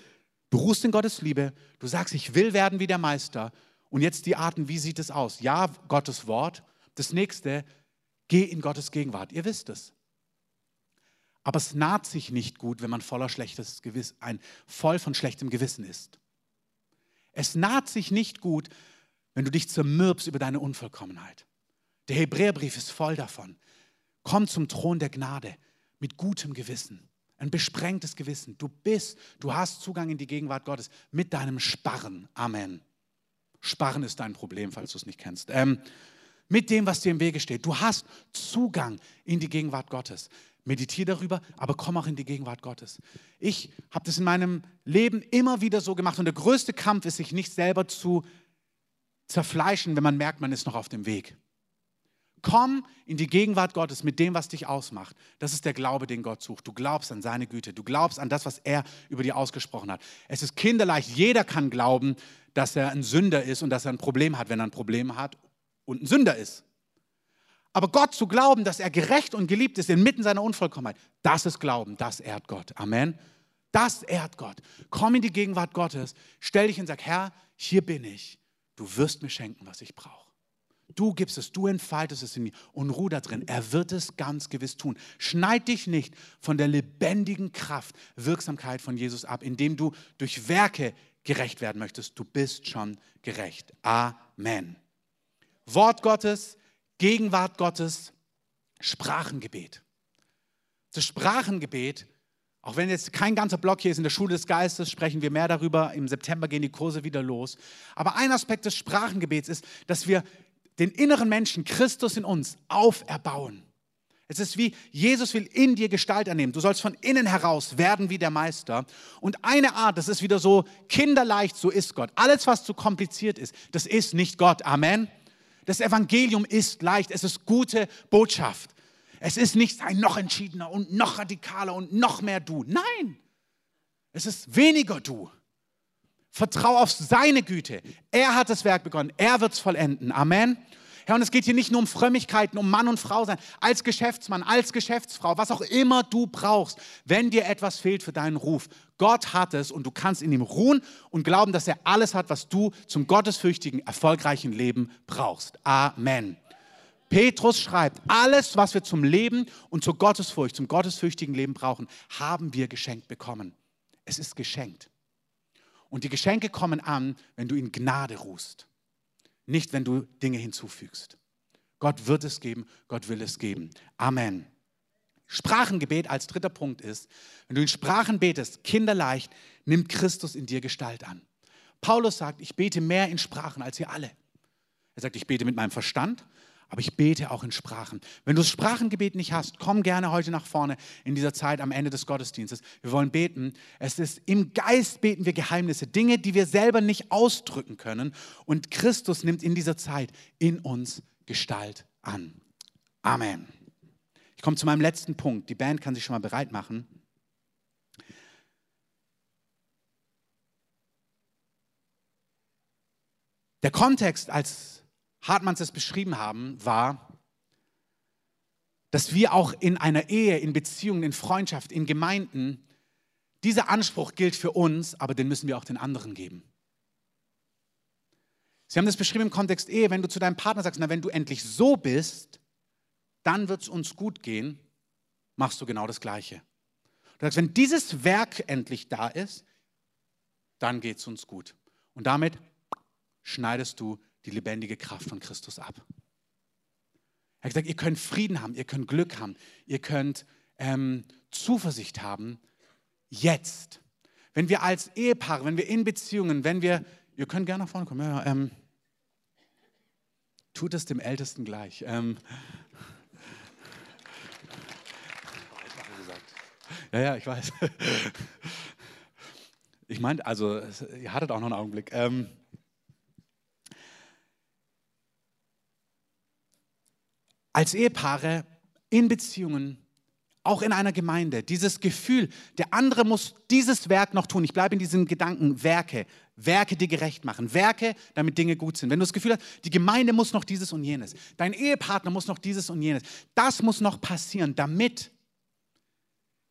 Du ruhst in Gottes Liebe, du sagst, ich will werden wie der Meister. Und jetzt die Arten, wie sieht es aus? Ja, Gottes Wort. Das nächste, geh in Gottes Gegenwart. Ihr wisst es. Aber es naht sich nicht gut, wenn man voller schlechtes Gewissen, ein voll von schlechtem Gewissen ist. Es naht sich nicht gut, wenn du dich zermürbst über deine Unvollkommenheit. Der Hebräerbrief ist voll davon. Komm zum Thron der Gnade mit gutem Gewissen ein besprengtes Gewissen. Du bist, du hast Zugang in die Gegenwart Gottes mit deinem Sparren. Amen. Sparren ist dein Problem, falls du es nicht kennst. Ähm, mit dem, was dir im Wege steht. Du hast Zugang in die Gegenwart Gottes. Meditiere darüber, aber komm auch in die Gegenwart Gottes. Ich habe das in meinem Leben immer wieder so gemacht und der größte Kampf ist, sich nicht selber zu zerfleischen, wenn man merkt, man ist noch auf dem Weg. Komm in die Gegenwart Gottes mit dem, was dich ausmacht. Das ist der Glaube, den Gott sucht. Du glaubst an seine Güte. Du glaubst an das, was er über dir ausgesprochen hat. Es ist kinderleicht. Jeder kann glauben, dass er ein Sünder ist und dass er ein Problem hat, wenn er ein Problem hat und ein Sünder ist. Aber Gott zu glauben, dass er gerecht und geliebt ist inmitten seiner Unvollkommenheit, das ist Glauben, das ehrt Gott. Amen. Das ehrt Gott. Komm in die Gegenwart Gottes, stell dich und sag, Herr, hier bin ich. Du wirst mir schenken, was ich brauche. Du gibst es, du entfaltest es in mir und ruh da drin. Er wird es ganz gewiss tun. Schneid dich nicht von der lebendigen Kraft, Wirksamkeit von Jesus ab, indem du durch Werke gerecht werden möchtest. Du bist schon gerecht. Amen. Wort Gottes, Gegenwart Gottes, Sprachengebet. Das Sprachengebet, auch wenn jetzt kein ganzer Block hier ist in der Schule des Geistes, sprechen wir mehr darüber. Im September gehen die Kurse wieder los. Aber ein Aspekt des Sprachengebets ist, dass wir den inneren Menschen, Christus in uns, auferbauen. Es ist wie, Jesus will in dir Gestalt ernehmen. Du sollst von innen heraus werden wie der Meister. Und eine Art, das ist wieder so kinderleicht, so ist Gott. Alles, was zu kompliziert ist, das ist nicht Gott. Amen. Das Evangelium ist leicht. Es ist gute Botschaft. Es ist nicht ein noch entschiedener und noch radikaler und noch mehr du. Nein, es ist weniger du. Vertrau auf seine Güte. Er hat das Werk begonnen. Er wird es vollenden. Amen. Ja, und es geht hier nicht nur um Frömmigkeiten, um Mann und Frau sein, als Geschäftsmann, als Geschäftsfrau, was auch immer du brauchst, wenn dir etwas fehlt für deinen Ruf. Gott hat es und du kannst in ihm ruhen und glauben, dass er alles hat, was du zum gottesfürchtigen, erfolgreichen Leben brauchst. Amen. Petrus schreibt, alles, was wir zum Leben und zur Gottesfurcht, zum gottesfürchtigen Leben brauchen, haben wir geschenkt bekommen. Es ist geschenkt. Und die Geschenke kommen an, wenn du in Gnade ruhst, nicht wenn du Dinge hinzufügst. Gott wird es geben, Gott will es geben. Amen. Sprachengebet als dritter Punkt ist, wenn du in Sprachen betest, kinderleicht, nimmt Christus in dir Gestalt an. Paulus sagt, ich bete mehr in Sprachen als ihr alle. Er sagt, ich bete mit meinem Verstand, aber ich bete auch in Sprachen. Wenn du das Sprachengebet nicht hast, komm gerne heute nach vorne in dieser Zeit am Ende des Gottesdienstes. Wir wollen beten. Es ist im Geist beten wir Geheimnisse, Dinge, die wir selber nicht ausdrücken können. Und Christus nimmt in dieser Zeit in uns Gestalt an. Amen. Ich komme zu meinem letzten Punkt. Die Band kann sich schon mal bereit machen. Der Kontext, als Hartmanns es beschrieben haben, war, dass wir auch in einer Ehe, in Beziehungen, in Freundschaft, in Gemeinden, dieser Anspruch gilt für uns, aber den müssen wir auch den anderen geben. Sie haben das beschrieben im Kontext Ehe, wenn du zu deinem Partner sagst, na, wenn du endlich so bist, dann wird es uns gut gehen, machst du genau das Gleiche. Du sagst, wenn dieses Werk endlich da ist, dann geht es uns gut. Und damit schneidest du die lebendige Kraft von Christus ab. Er hat gesagt, ihr könnt Frieden haben, ihr könnt Glück haben, ihr könnt ähm, Zuversicht haben, jetzt. Wenn wir als Ehepaare, wenn wir in Beziehungen, wenn wir, ihr könnt gerne nach vorne kommen, ja, ähm, tut es dem Ältesten gleich. Ähm, ja, ja, ich weiß. Ich meinte, also, ihr hattet auch noch einen Augenblick. Ähm, als Ehepaare in Beziehungen, auch in einer Gemeinde, dieses Gefühl, der andere muss dieses Werk noch tun. Ich bleibe in diesem Gedanken, Werke, Werke, die gerecht machen, Werke, damit Dinge gut sind. Wenn du das Gefühl hast, die Gemeinde muss noch dieses und jenes, dein Ehepartner muss noch dieses und jenes, das muss noch passieren, damit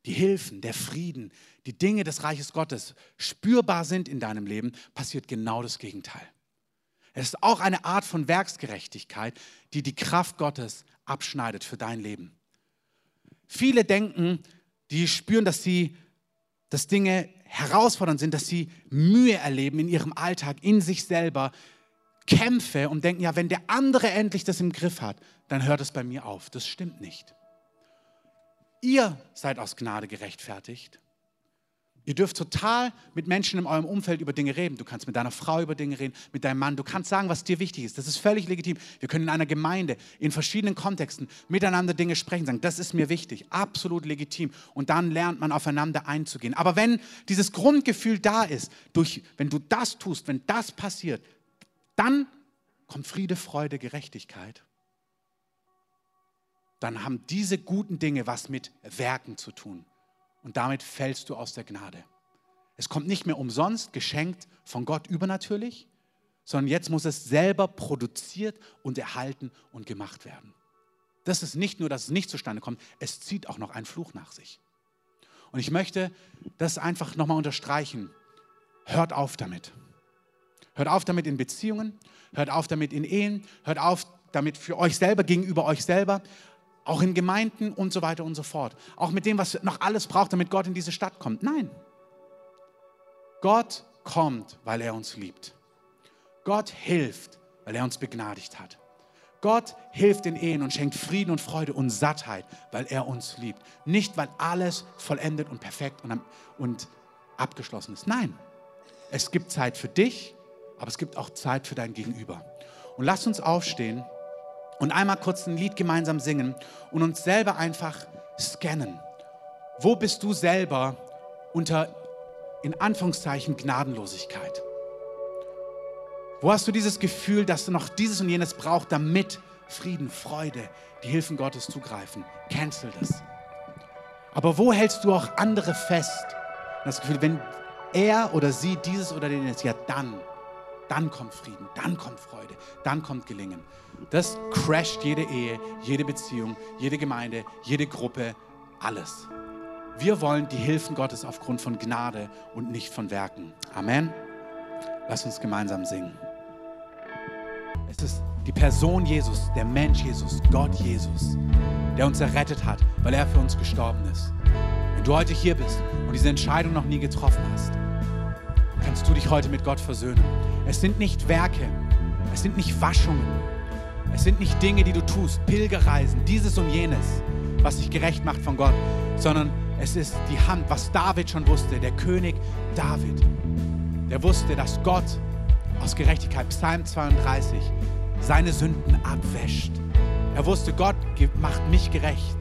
die Hilfen, der Frieden, die Dinge des Reiches Gottes spürbar sind in deinem Leben, passiert genau das Gegenteil. Es ist auch eine Art von Werksgerechtigkeit, die die Kraft Gottes abschneidet für dein Leben. Viele denken, die spüren, dass sie, dass Dinge herausfordernd sind, dass sie Mühe erleben in ihrem Alltag, in sich selber, Kämpfe und denken, ja, wenn der andere endlich das im Griff hat, dann hört es bei mir auf. Das stimmt nicht. Ihr seid aus Gnade gerechtfertigt. Ihr dürft total mit Menschen in eurem Umfeld über Dinge reden. Du kannst mit deiner Frau über Dinge reden, mit deinem Mann. Du kannst sagen, was dir wichtig ist. Das ist völlig legitim. Wir können in einer Gemeinde, in verschiedenen Kontexten miteinander Dinge sprechen, sagen, das ist mir wichtig. Absolut legitim. Und dann lernt man aufeinander einzugehen. Aber wenn dieses Grundgefühl da ist, durch, wenn du das tust, wenn das passiert, dann kommt Friede, Freude, Gerechtigkeit. Dann haben diese guten Dinge was mit Werken zu tun und damit fällst du aus der Gnade. Es kommt nicht mehr umsonst geschenkt von Gott übernatürlich, sondern jetzt muss es selber produziert und erhalten und gemacht werden. Das ist nicht nur, dass es nicht zustande kommt, es zieht auch noch einen Fluch nach sich. Und ich möchte das einfach nochmal unterstreichen. Hört auf damit. Hört auf damit in Beziehungen, hört auf damit in Ehen, hört auf damit für euch selber, gegenüber euch selber, auch in Gemeinden und so weiter und so fort. Auch mit dem, was noch alles braucht, damit Gott in diese Stadt kommt. Nein. Gott kommt, weil er uns liebt. Gott hilft, weil er uns begnadigt hat. Gott hilft den Ehen und schenkt Frieden und Freude und Sattheit, weil er uns liebt. Nicht, weil alles vollendet und perfekt und, und abgeschlossen ist. Nein, es gibt Zeit für dich, aber es gibt auch Zeit für dein Gegenüber. Und lass uns aufstehen und einmal kurz ein Lied gemeinsam singen und uns selber einfach scannen. Wo bist du selber unter, in Anführungszeichen, Gnadenlosigkeit? Wo hast du dieses Gefühl, dass du noch dieses und jenes braucht, damit Frieden, Freude, die Hilfen Gottes zugreifen? Cancel das. Aber wo hältst du auch andere fest? Das Gefühl, wenn er oder sie dieses oder jenes, ja dann, dann kommt Frieden, dann kommt Freude, dann kommt Gelingen. Das crasht jede Ehe, jede Beziehung, jede Gemeinde, jede Gruppe, alles. Wir wollen die Hilfen Gottes aufgrund von Gnade und nicht von Werken. Amen. Lass uns gemeinsam singen. Es ist die Person Jesus, der Mensch Jesus, Gott Jesus, der uns errettet hat, weil er für uns gestorben ist. Wenn du heute hier bist und diese Entscheidung noch nie getroffen hast, kannst du dich heute mit Gott versöhnen. Es sind nicht Werke, es sind nicht Waschungen, es sind nicht Dinge, die du tust, Pilgerreisen, dieses und jenes, was dich gerecht macht von Gott, sondern es ist die Hand, was David schon wusste, der König David. Der wusste, dass Gott aus Gerechtigkeit, Psalm 32, seine Sünden abwäscht. Er wusste, Gott macht mich gerecht.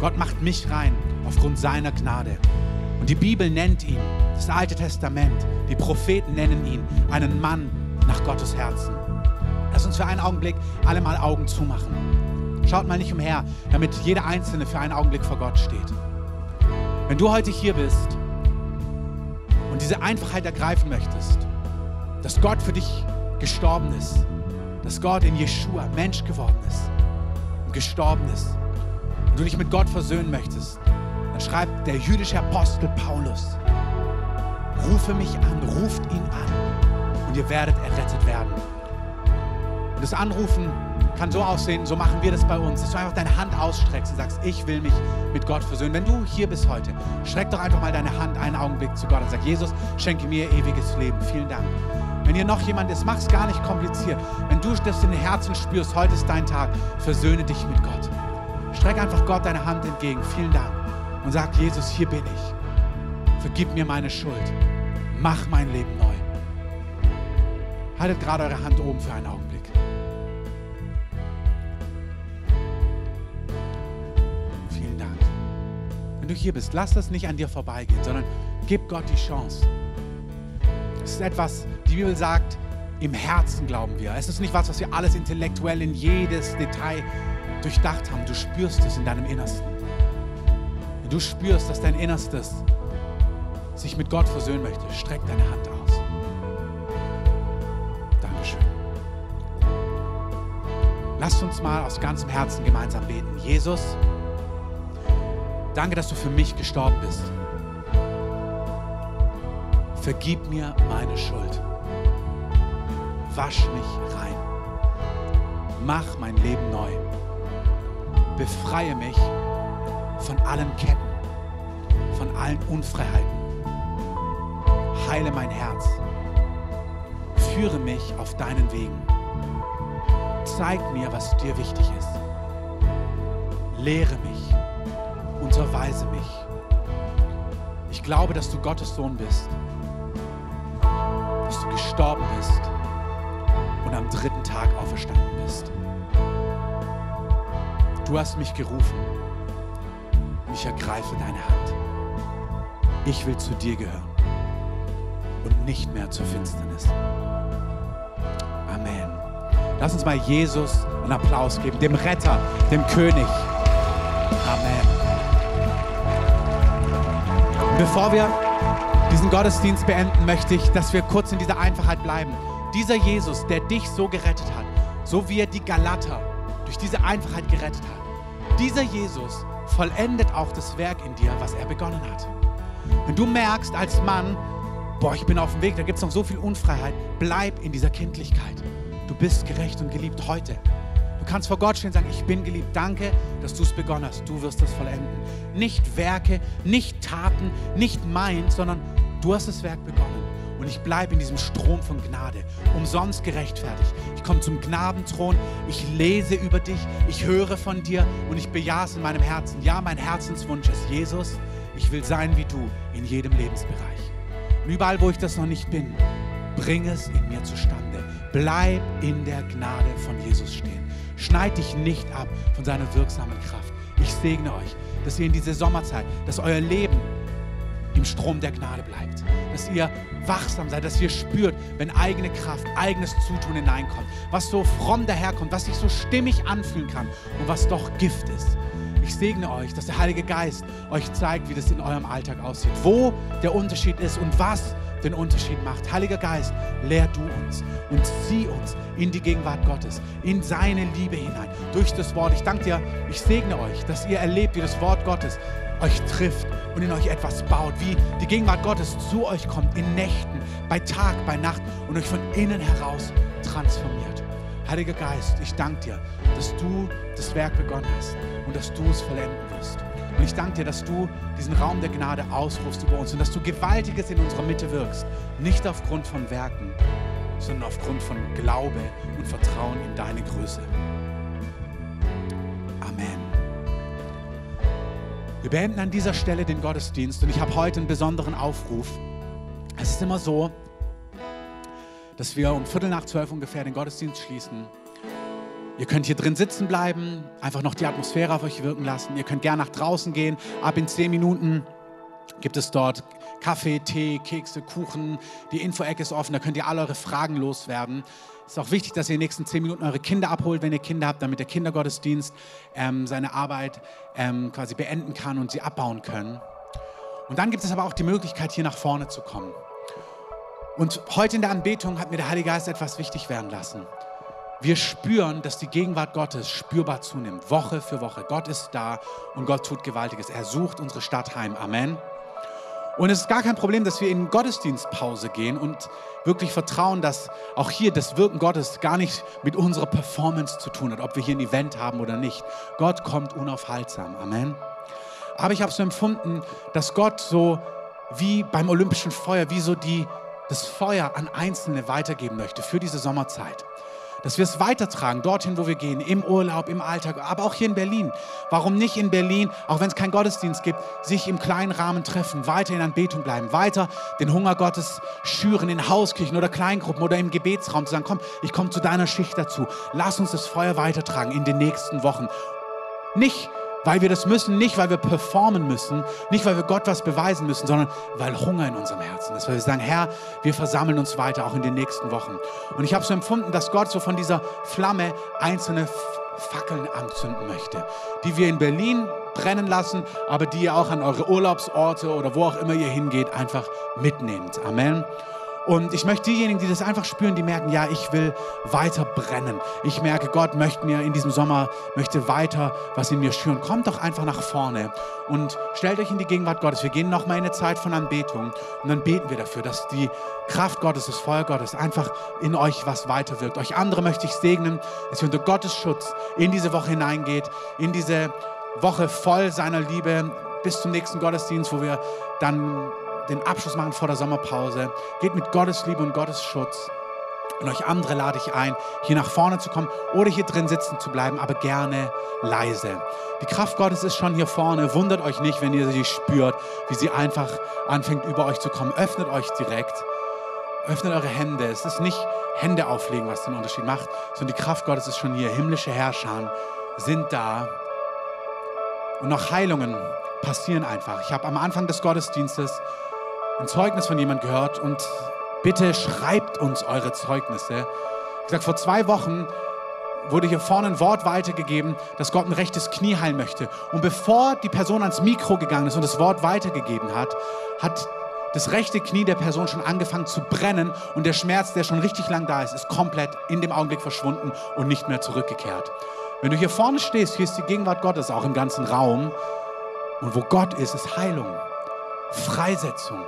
Gott macht mich rein aufgrund seiner Gnade. Und die Bibel nennt ihn, das Alte Testament, die Propheten nennen ihn einen Mann nach Gottes Herzen. Lass uns für einen Augenblick alle mal Augen zumachen. Schaut mal nicht umher, damit jeder Einzelne für einen Augenblick vor Gott steht. Wenn du heute hier bist und diese Einfachheit ergreifen möchtest, dass Gott für dich gestorben ist, dass Gott in Jeshua Mensch geworden ist und gestorben ist und du dich mit Gott versöhnen möchtest, schreibt der jüdische Apostel Paulus, rufe mich an, ruft ihn an und ihr werdet errettet werden. Und das Anrufen kann so aussehen, so machen wir das bei uns, dass du einfach deine Hand ausstreckst und sagst, ich will mich mit Gott versöhnen. Wenn du hier bist heute, streck doch einfach mal deine Hand einen Augenblick zu Gott und sag, Jesus, schenke mir ewiges Leben. Vielen Dank. Wenn hier noch jemand ist, mach es gar nicht kompliziert. Wenn du das in den Herzen spürst, heute ist dein Tag, versöhne dich mit Gott. Streck einfach Gott deine Hand entgegen. Vielen Dank. Und sag, Jesus, hier bin ich. Vergib mir meine Schuld. Mach mein Leben neu. Haltet gerade eure Hand oben für einen Augenblick. du hier bist, lass das nicht an dir vorbeigehen, sondern gib Gott die Chance. Es ist etwas, die Bibel sagt, im Herzen glauben wir. Es ist nicht was, was wir alles intellektuell in jedes Detail durchdacht haben. Du spürst es in deinem Innersten. Du spürst, dass dein Innerstes sich mit Gott versöhnen möchte, streck deine Hand aus. Dankeschön. Lasst uns mal aus ganzem Herzen gemeinsam beten. Jesus, Danke, dass du für mich gestorben bist. Vergib mir meine Schuld. Wasch mich rein. Mach mein Leben neu. Befreie mich von allen Ketten, von allen Unfreiheiten. Heile mein Herz. Führe mich auf deinen Wegen. Zeig mir, was dir wichtig ist. Lehre mich unterweise mich. Ich glaube, dass du Gottes Sohn bist, dass du gestorben bist und am dritten Tag auferstanden bist. Du hast mich gerufen und ich ergreife deine Hand. Ich will zu dir gehören und nicht mehr zur Finsternis. Amen. Lass uns mal Jesus einen Applaus geben, dem Retter, dem König. Amen. Bevor wir diesen Gottesdienst beenden, möchte ich, dass wir kurz in dieser Einfachheit bleiben. Dieser Jesus, der dich so gerettet hat, so wie er die Galater durch diese Einfachheit gerettet hat, dieser Jesus vollendet auch das Werk in dir, was er begonnen hat. Wenn du merkst als Mann, boah, ich bin auf dem Weg, da gibt es noch so viel Unfreiheit, bleib in dieser Kindlichkeit. Du bist gerecht und geliebt heute. Du kannst vor Gott stehen und sagen, ich bin geliebt. Danke, dass du es begonnen hast. Du wirst es vollenden. Nicht Werke, nicht Taten, nicht mein, sondern du hast das Werk begonnen. Und ich bleibe in diesem Strom von Gnade, umsonst gerechtfertigt. Ich komme zum Gnadenthron, ich lese über dich, ich höre von dir und ich bejahe es in meinem Herzen. Ja, mein Herzenswunsch ist Jesus, ich will sein wie du in jedem Lebensbereich. Und überall, wo ich das noch nicht bin, bring es in mir zustande. Bleib in der Gnade von Jesus stehen. Schneid dich nicht ab von seiner wirksamen Kraft. Ich segne euch, dass ihr in diese Sommerzeit, dass euer Leben im Strom der Gnade bleibt. Dass ihr wachsam seid, dass ihr spürt, wenn eigene Kraft, eigenes Zutun hineinkommt. Was so fromm daherkommt, was sich so stimmig anfühlen kann und was doch Gift ist. Ich segne euch, dass der Heilige Geist euch zeigt, wie das in eurem Alltag aussieht. Wo der Unterschied ist und was den Unterschied macht. Heiliger Geist, lehr du uns und zieh uns in die Gegenwart Gottes, in seine Liebe hinein, durch das Wort. Ich danke dir, ich segne euch, dass ihr erlebt, wie das Wort Gottes euch trifft und in euch etwas baut, wie die Gegenwart Gottes zu euch kommt, in Nächten, bei Tag, bei Nacht und euch von innen heraus transformiert. Heiliger Geist, ich danke dir, dass du das Werk begonnen hast und dass du es vollenden wirst. Und ich danke dir, dass du diesen Raum der Gnade ausrufst über uns und dass du Gewaltiges in unserer Mitte wirkst. Nicht aufgrund von Werken, sondern aufgrund von Glaube und Vertrauen in deine Größe. Wir beenden an dieser Stelle den Gottesdienst und ich habe heute einen besonderen Aufruf. Es ist immer so, dass wir um Viertel nach zwölf ungefähr den Gottesdienst schließen. Ihr könnt hier drin sitzen bleiben, einfach noch die Atmosphäre auf euch wirken lassen. Ihr könnt gerne nach draußen gehen. Ab in zehn Minuten gibt es dort Kaffee, Tee, Kekse, Kuchen. Die Info-Ecke ist offen, da könnt ihr alle eure Fragen loswerden. Es ist auch wichtig, dass ihr in den nächsten zehn Minuten eure Kinder abholt, wenn ihr Kinder habt, damit der Kindergottesdienst ähm, seine Arbeit ähm, quasi beenden kann und sie abbauen können. Und dann gibt es aber auch die Möglichkeit, hier nach vorne zu kommen. Und heute in der Anbetung hat mir der Heilige Geist etwas wichtig werden lassen. Wir spüren, dass die Gegenwart Gottes spürbar zunimmt, Woche für Woche. Gott ist da und Gott tut Gewaltiges. Er sucht unsere Stadt heim. Amen. Und es ist gar kein Problem, dass wir in Gottesdienstpause gehen und wirklich vertrauen, dass auch hier das Wirken Gottes gar nicht mit unserer Performance zu tun hat, ob wir hier ein Event haben oder nicht. Gott kommt unaufhaltsam. Amen. Aber ich habe so empfunden, dass Gott so wie beim olympischen Feuer, wie so die, das Feuer an Einzelne weitergeben möchte für diese Sommerzeit dass wir es weitertragen, dorthin, wo wir gehen, im Urlaub, im Alltag, aber auch hier in Berlin. Warum nicht in Berlin, auch wenn es keinen Gottesdienst gibt, sich im kleinen Rahmen treffen, weiter in Anbetung bleiben, weiter den Hunger Gottes schüren in Hauskirchen oder Kleingruppen oder im Gebetsraum, zu sagen, komm, ich komme zu deiner Schicht dazu. Lass uns das Feuer weitertragen in den nächsten Wochen. Nicht weil wir das müssen, nicht weil wir performen müssen, nicht weil wir Gott was beweisen müssen, sondern weil Hunger in unserem Herzen ist. Weil wir sagen, Herr, wir versammeln uns weiter, auch in den nächsten Wochen. Und ich habe so empfunden, dass Gott so von dieser Flamme einzelne Fackeln anzünden möchte, die wir in Berlin brennen lassen, aber die ihr auch an eure Urlaubsorte oder wo auch immer ihr hingeht, einfach mitnehmt. Amen. Und ich möchte diejenigen, die das einfach spüren, die merken, ja, ich will weiter brennen. Ich merke, Gott möchte mir in diesem Sommer, möchte weiter was in mir schüren. Kommt doch einfach nach vorne und stellt euch in die Gegenwart Gottes. Wir gehen nochmal in eine Zeit von Anbetung und dann beten wir dafür, dass die Kraft Gottes, das Feuer Gottes einfach in euch was weiterwirkt. Euch andere möchte ich segnen, dass ihr unter Gottes Schutz in diese Woche hineingeht, in diese Woche voll seiner Liebe bis zum nächsten Gottesdienst, wo wir dann den Abschluss machen vor der Sommerpause. Geht mit Gottes Liebe und Gottes Schutz. Und euch andere lade ich ein, hier nach vorne zu kommen oder hier drin sitzen zu bleiben, aber gerne leise. Die Kraft Gottes ist schon hier vorne. Wundert euch nicht, wenn ihr sie spürt, wie sie einfach anfängt, über euch zu kommen. Öffnet euch direkt. Öffnet eure Hände. Es ist nicht Hände auflegen, was den Unterschied macht, sondern die Kraft Gottes ist schon hier. Himmlische Herrscher sind da. Und noch Heilungen passieren einfach. Ich habe am Anfang des Gottesdienstes ein Zeugnis von jemand gehört und bitte schreibt uns eure Zeugnisse. Ich gesagt, vor zwei Wochen wurde hier vorne ein Wort weitergegeben, dass Gott ein rechtes Knie heilen möchte. Und bevor die Person ans Mikro gegangen ist und das Wort weitergegeben hat, hat das rechte Knie der Person schon angefangen zu brennen und der Schmerz, der schon richtig lang da ist, ist komplett in dem Augenblick verschwunden und nicht mehr zurückgekehrt. Wenn du hier vorne stehst, hier ist die Gegenwart Gottes auch im ganzen Raum. Und wo Gott ist, ist Heilung, Freisetzung,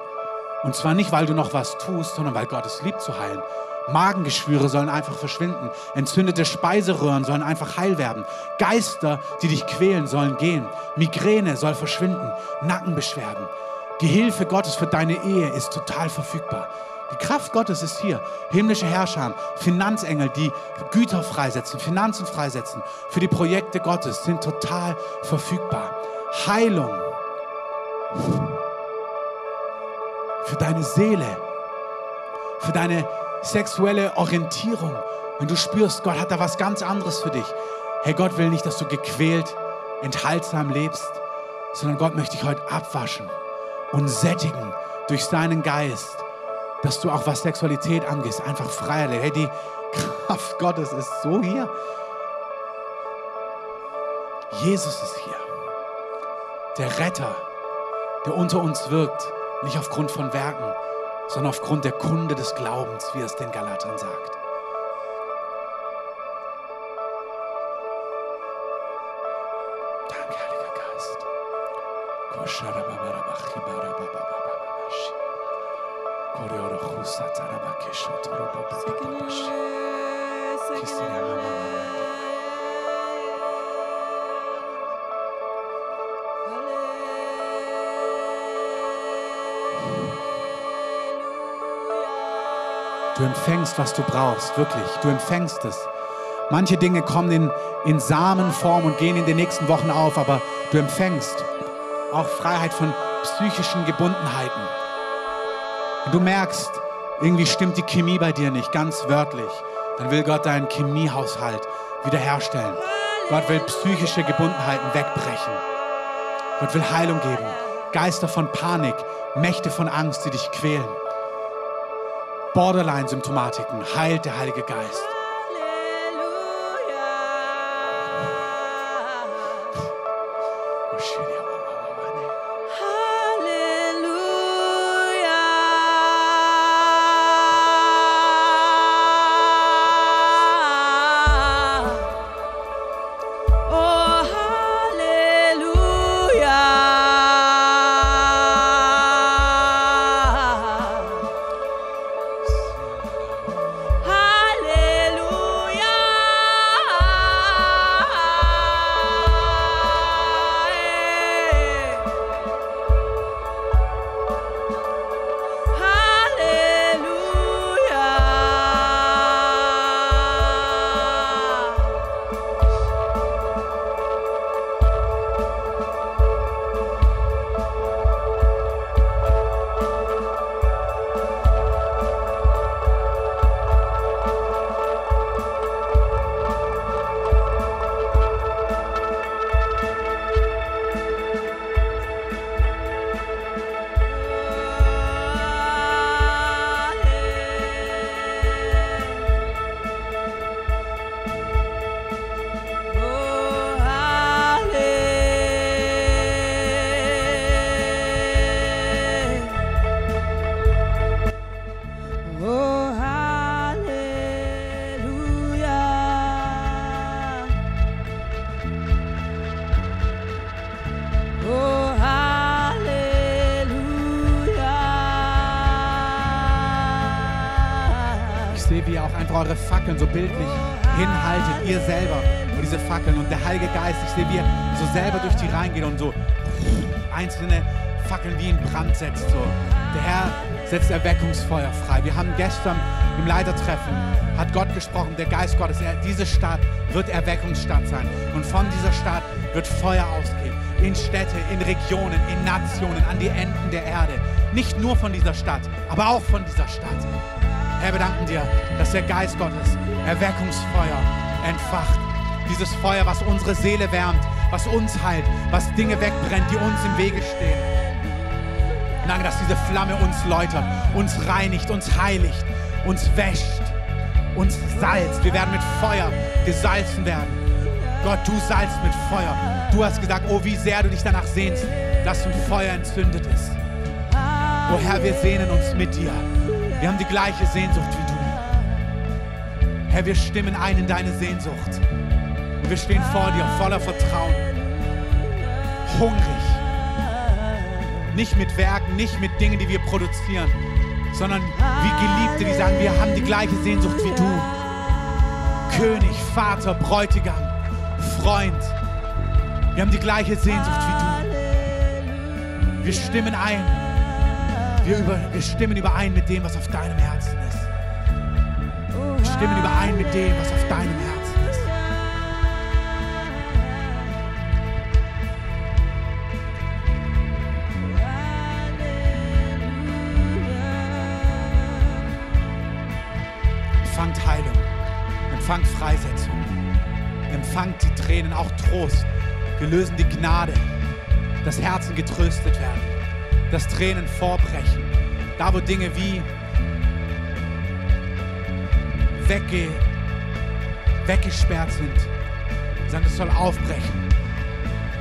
und zwar nicht, weil du noch was tust, sondern weil Gott es liebt zu heilen. Magengeschwüre sollen einfach verschwinden. Entzündete Speiseröhren sollen einfach heil werden. Geister, die dich quälen, sollen gehen. Migräne soll verschwinden. Nackenbeschwerden. Die Hilfe Gottes für deine Ehe ist total verfügbar. Die Kraft Gottes ist hier. Himmlische Herrscher, Finanzengel, die Güter freisetzen, Finanzen freisetzen für die Projekte Gottes sind total verfügbar. Heilung für deine Seele, für deine sexuelle Orientierung. Wenn du spürst, Gott hat da was ganz anderes für dich. Hey, Gott will nicht, dass du gequält, enthaltsam lebst, sondern Gott möchte dich heute abwaschen und sättigen durch seinen Geist, dass du auch was Sexualität angeht, einfach freier Hey, die Kraft Gottes ist so hier. Jesus ist hier. Der Retter, der unter uns wirkt. Nicht aufgrund von Werken, sondern aufgrund der Kunde des Glaubens, wie es den Galatern sagt. Danke, Heiliger Geist. Du empfängst, was du brauchst, wirklich. Du empfängst es. Manche Dinge kommen in, in Samenform und gehen in den nächsten Wochen auf, aber du empfängst auch Freiheit von psychischen Gebundenheiten. Wenn du merkst, irgendwie stimmt die Chemie bei dir nicht, ganz wörtlich, dann will Gott deinen Chemiehaushalt wiederherstellen. Gott will psychische Gebundenheiten wegbrechen. Gott will Heilung geben. Geister von Panik, Mächte von Angst, die dich quälen. Borderline-Symptomatiken heilt der Heilige Geist. sehe, Fackeln so bildlich hinhaltet, ihr selber und diese Fackeln. Und der Heilige Geist, ich sehe, wie er so selber durch die reingeht und so einzelne Fackeln wie in Brand setzt. So. Der Herr setzt Erweckungsfeuer frei. Wir haben gestern im Leitertreffen, hat Gott gesprochen, der Geist Gottes, er, diese Stadt wird Erweckungsstadt sein. Und von dieser Stadt wird Feuer ausgehen. In Städte, in Regionen, in Nationen, an die Enden der Erde. Nicht nur von dieser Stadt, aber auch von dieser Stadt. Herr, wir danken dir, dass der Geist Gottes Erweckungsfeuer entfacht. Dieses Feuer, was unsere Seele wärmt, was uns heilt, was Dinge wegbrennt, die uns im Wege stehen. Danke, dass diese Flamme uns läutert, uns reinigt, uns heiligt, uns wäscht, uns salzt. Wir werden mit Feuer gesalzen werden. Gott, du salzt mit Feuer. Du hast gesagt, oh, wie sehr du dich danach sehnst, dass ein Feuer entzündet ist. Oh Herr, wir sehnen uns mit dir. Wir haben die gleiche Sehnsucht wie. Herr, wir stimmen ein in deine Sehnsucht. Und wir stehen vor dir voller Vertrauen. Hungrig. Nicht mit Werken, nicht mit Dingen, die wir produzieren, sondern wie Geliebte, die sagen, wir haben die gleiche Sehnsucht wie du. König, Vater, Bräutigam, Freund. Wir haben die gleiche Sehnsucht wie du. Wir stimmen ein. Wir, über, wir stimmen überein mit dem, was auf deinem Herzen stimmen überein mit dem, was auf deinem Herzen ist. Empfangt Heilung, empfangt Freisetzung, empfangt die Tränen, auch Trost. Wir lösen die Gnade, dass Herzen getröstet werden, dass Tränen vorbrechen. Da, wo Dinge wie wegge weggesperrt sind, sagen, es soll aufbrechen.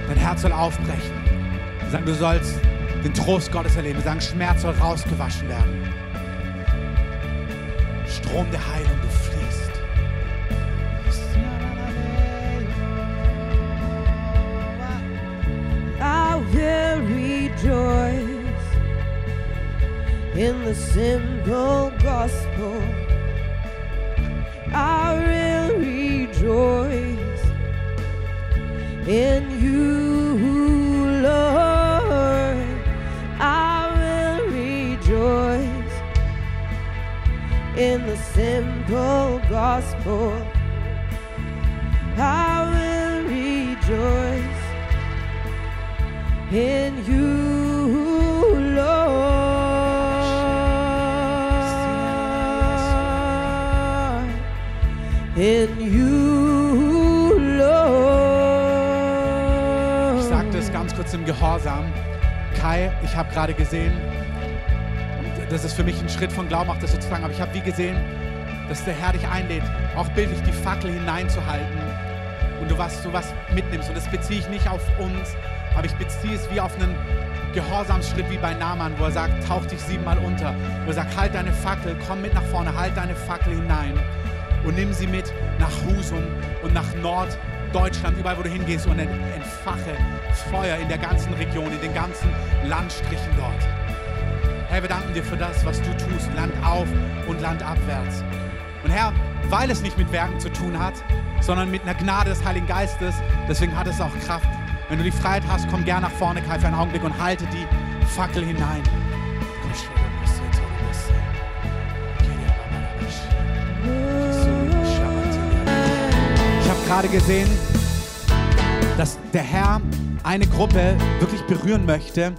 Dein Herz soll aufbrechen. Sagen, du sollst den Trost Gottes erleben. Sagen, Schmerz soll rausgewaschen werden. Strom der Heilung, du fließt. I will rejoice in the simple gospel. In you, Lord. I will rejoice in the simple gospel. I will rejoice in you, Lord. In you, Gehorsam. Kai, ich habe gerade gesehen, und das ist für mich ein Schritt von Glauben, auch das sozusagen, aber ich habe wie gesehen, dass der Herr dich einlädt, auch bildlich die Fackel hineinzuhalten und du was, du was mitnimmst. Und das beziehe ich nicht auf uns, aber ich beziehe es wie auf einen Gehorsamsschritt wie bei Naaman, wo er sagt, tauch dich siebenmal unter. Wo er sagt, halt deine Fackel, komm mit nach vorne, halt deine Fackel hinein und nimm sie mit nach Husum und nach Norddeutschland, überall wo du hingehst und entfache Feuer in der ganzen Region, in den ganzen Landstrichen dort. Herr, wir danken dir für das, was du tust, Land auf und Land abwärts. Und Herr, weil es nicht mit Werken zu tun hat, sondern mit einer Gnade des Heiligen Geistes, deswegen hat es auch Kraft. Wenn du die Freiheit hast, komm gern nach vorne, für einen Augenblick und halte die Fackel hinein. Gerade gesehen, dass der Herr eine Gruppe wirklich berühren möchte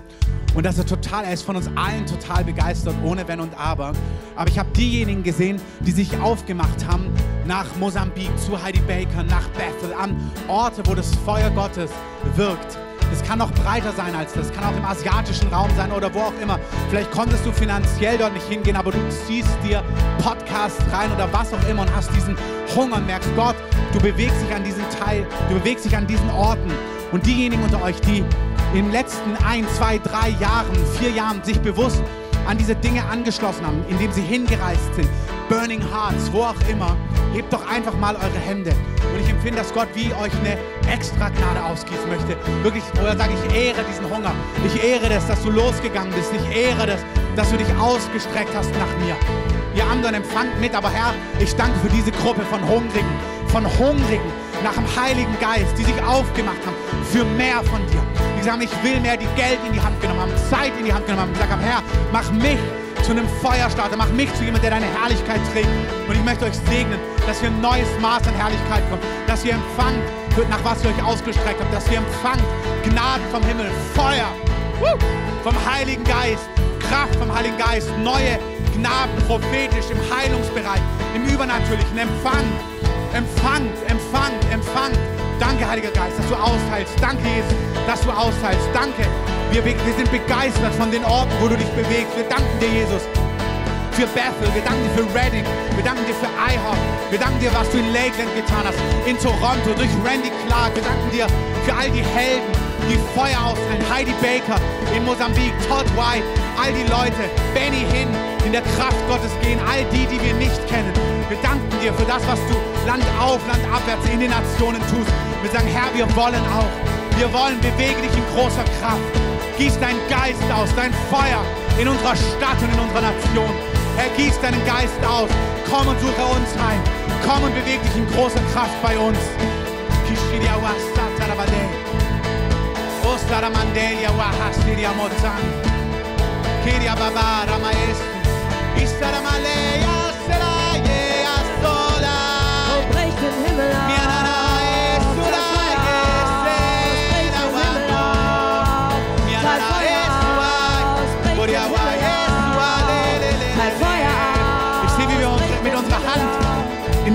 und dass er total, er ist von uns allen total begeistert, ohne Wenn und Aber. Aber ich habe diejenigen gesehen, die sich aufgemacht haben nach Mosambik, zu Heidi Baker, nach Bethel, an Orte, wo das Feuer Gottes wirkt. Das kann noch breiter sein als das, kann auch im asiatischen Raum sein oder wo auch immer. Vielleicht konntest du finanziell dort nicht hingehen, aber du ziehst dir Podcasts rein oder was auch immer und hast diesen Hunger und merkst, Gott, du bewegst dich an diesem Teil, du bewegst dich an diesen Orten. Und diejenigen unter euch, die in den letzten ein, zwei, drei Jahren, vier Jahren sich bewusst an diese Dinge angeschlossen haben, indem sie hingereist sind, Burning Hearts, wo auch immer, hebt doch einfach mal eure Hände. Und ich empfinde, dass Gott wie euch eine extra Gnade ausgießen möchte. Wirklich, wo er sagt, ich ehre diesen Hunger. Ich ehre das, dass du losgegangen bist. Ich ehre das, dass du dich ausgestreckt hast nach mir. Ihr anderen empfangt mit, aber Herr, ich danke für diese Gruppe von Hungrigen, von Hungrigen nach dem Heiligen Geist, die sich aufgemacht haben für mehr von dir. Die sagen, ich will mehr, die Geld in die Hand genommen haben, Zeit in die Hand genommen haben. Die sagen, Herr, mach mich zu einem Feuerstarter, mach mich zu jemand, der deine Herrlichkeit trägt. Und ich möchte euch segnen, dass ihr ein neues Maß an Herrlichkeit kommt, dass ihr empfangt, nach was ihr euch ausgestreckt habt, dass ihr empfangt Gnaden vom Himmel, Feuer vom Heiligen Geist, Kraft vom Heiligen Geist, neue Gnaden prophetisch im Heilungsbereich, im Übernatürlichen. Empfangt, empfangt, empfangt, empfangt. Danke, Heiliger Geist, dass du austeilst. Danke, Jesus, dass du austeilst. Danke. Wir, wir sind begeistert von den Orten, wo du dich bewegst. Wir danken dir, Jesus, für Bethel, wir danken dir für Reading, wir danken dir für IHOP, wir danken dir, was du in Lakeland getan hast, in Toronto, durch Randy Clark, wir danken dir für all die Helden, die Feuer austeilen, Heidi Baker in Mosambik, Todd White, all die Leute, Benny Hinn, in der Kraft Gottes gehen, all die, die wir nicht kennen. Wir danken dir für das, was du Land auf, Land abwärts in den Nationen tust. Wir sagen, Herr, wir wollen auch. Wir wollen, bewege dich in großer Kraft. Gieß deinen Geist aus, dein Feuer in unserer Stadt und in unserer Nation. Herr, gieß deinen Geist aus. Komm und suche uns heim. Komm und bewege dich in großer Kraft bei uns. Kiria babara maestro.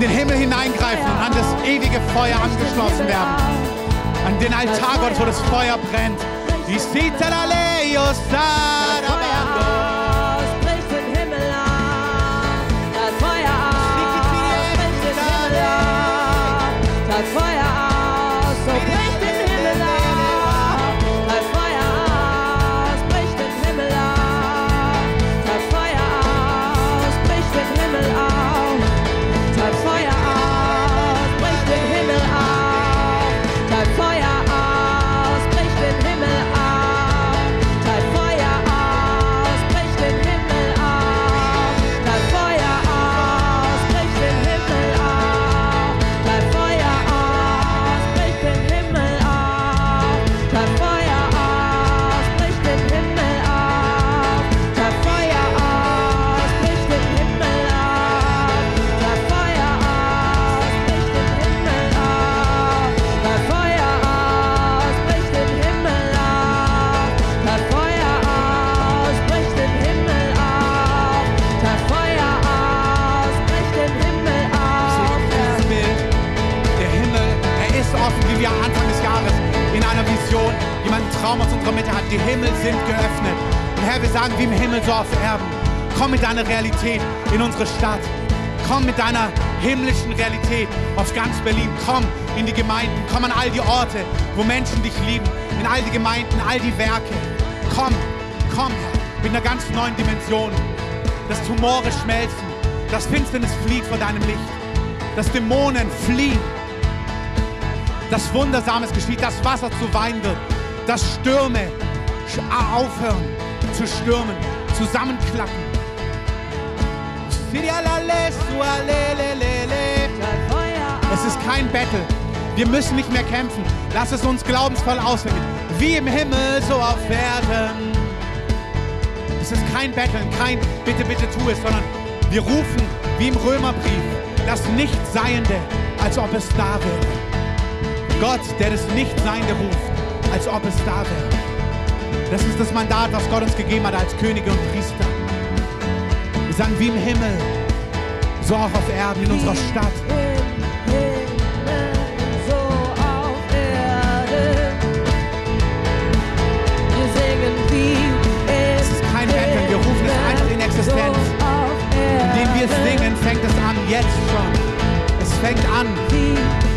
In den Himmel hineingreifen und an das ewige Feuer angeschlossen werden. An den Altar Gottes, wo das Feuer brennt. Die Sitaraleo Sarabando. Traum aus unserer Mitte hat. Die Himmel sind geöffnet. Und Herr, wir sagen, wie im Himmel, so auf Erden. Komm mit deiner Realität in unsere Stadt. Komm mit deiner himmlischen Realität auf ganz Berlin. Komm in die Gemeinden. Komm an all die Orte, wo Menschen dich lieben. In all die Gemeinden, all die Werke. Komm, komm, mit einer ganz neuen Dimension. Dass Tumore schmelzen. Das Finsternis flieht vor deinem Licht. Dass Dämonen fliehen. Dass Wundersames geschieht. Dass Wasser zu Wein wird. Dass Stürme aufhören zu stürmen. Zusammenklappen. Es ist kein Battle. Wir müssen nicht mehr kämpfen. Lass es uns glaubensvoll auswirken. Wie im Himmel, so auf Erden. Es ist kein Betteln, kein Bitte, bitte tu es, sondern wir rufen, wie im Römerbrief, das Nichtseiende, als ob es da wäre. Gott, der das Nichtseiende ruft, als ob es da wäre. Das ist das Mandat, was Gott uns gegeben hat als Könige und Priester. Wir sagen, wie im Himmel, so auch auf Erden, in unserer Stadt. Es ist kein Betteln, wir rufen es einfach in Existenz. Indem wir singen, fängt es an, jetzt schon. Es fängt an.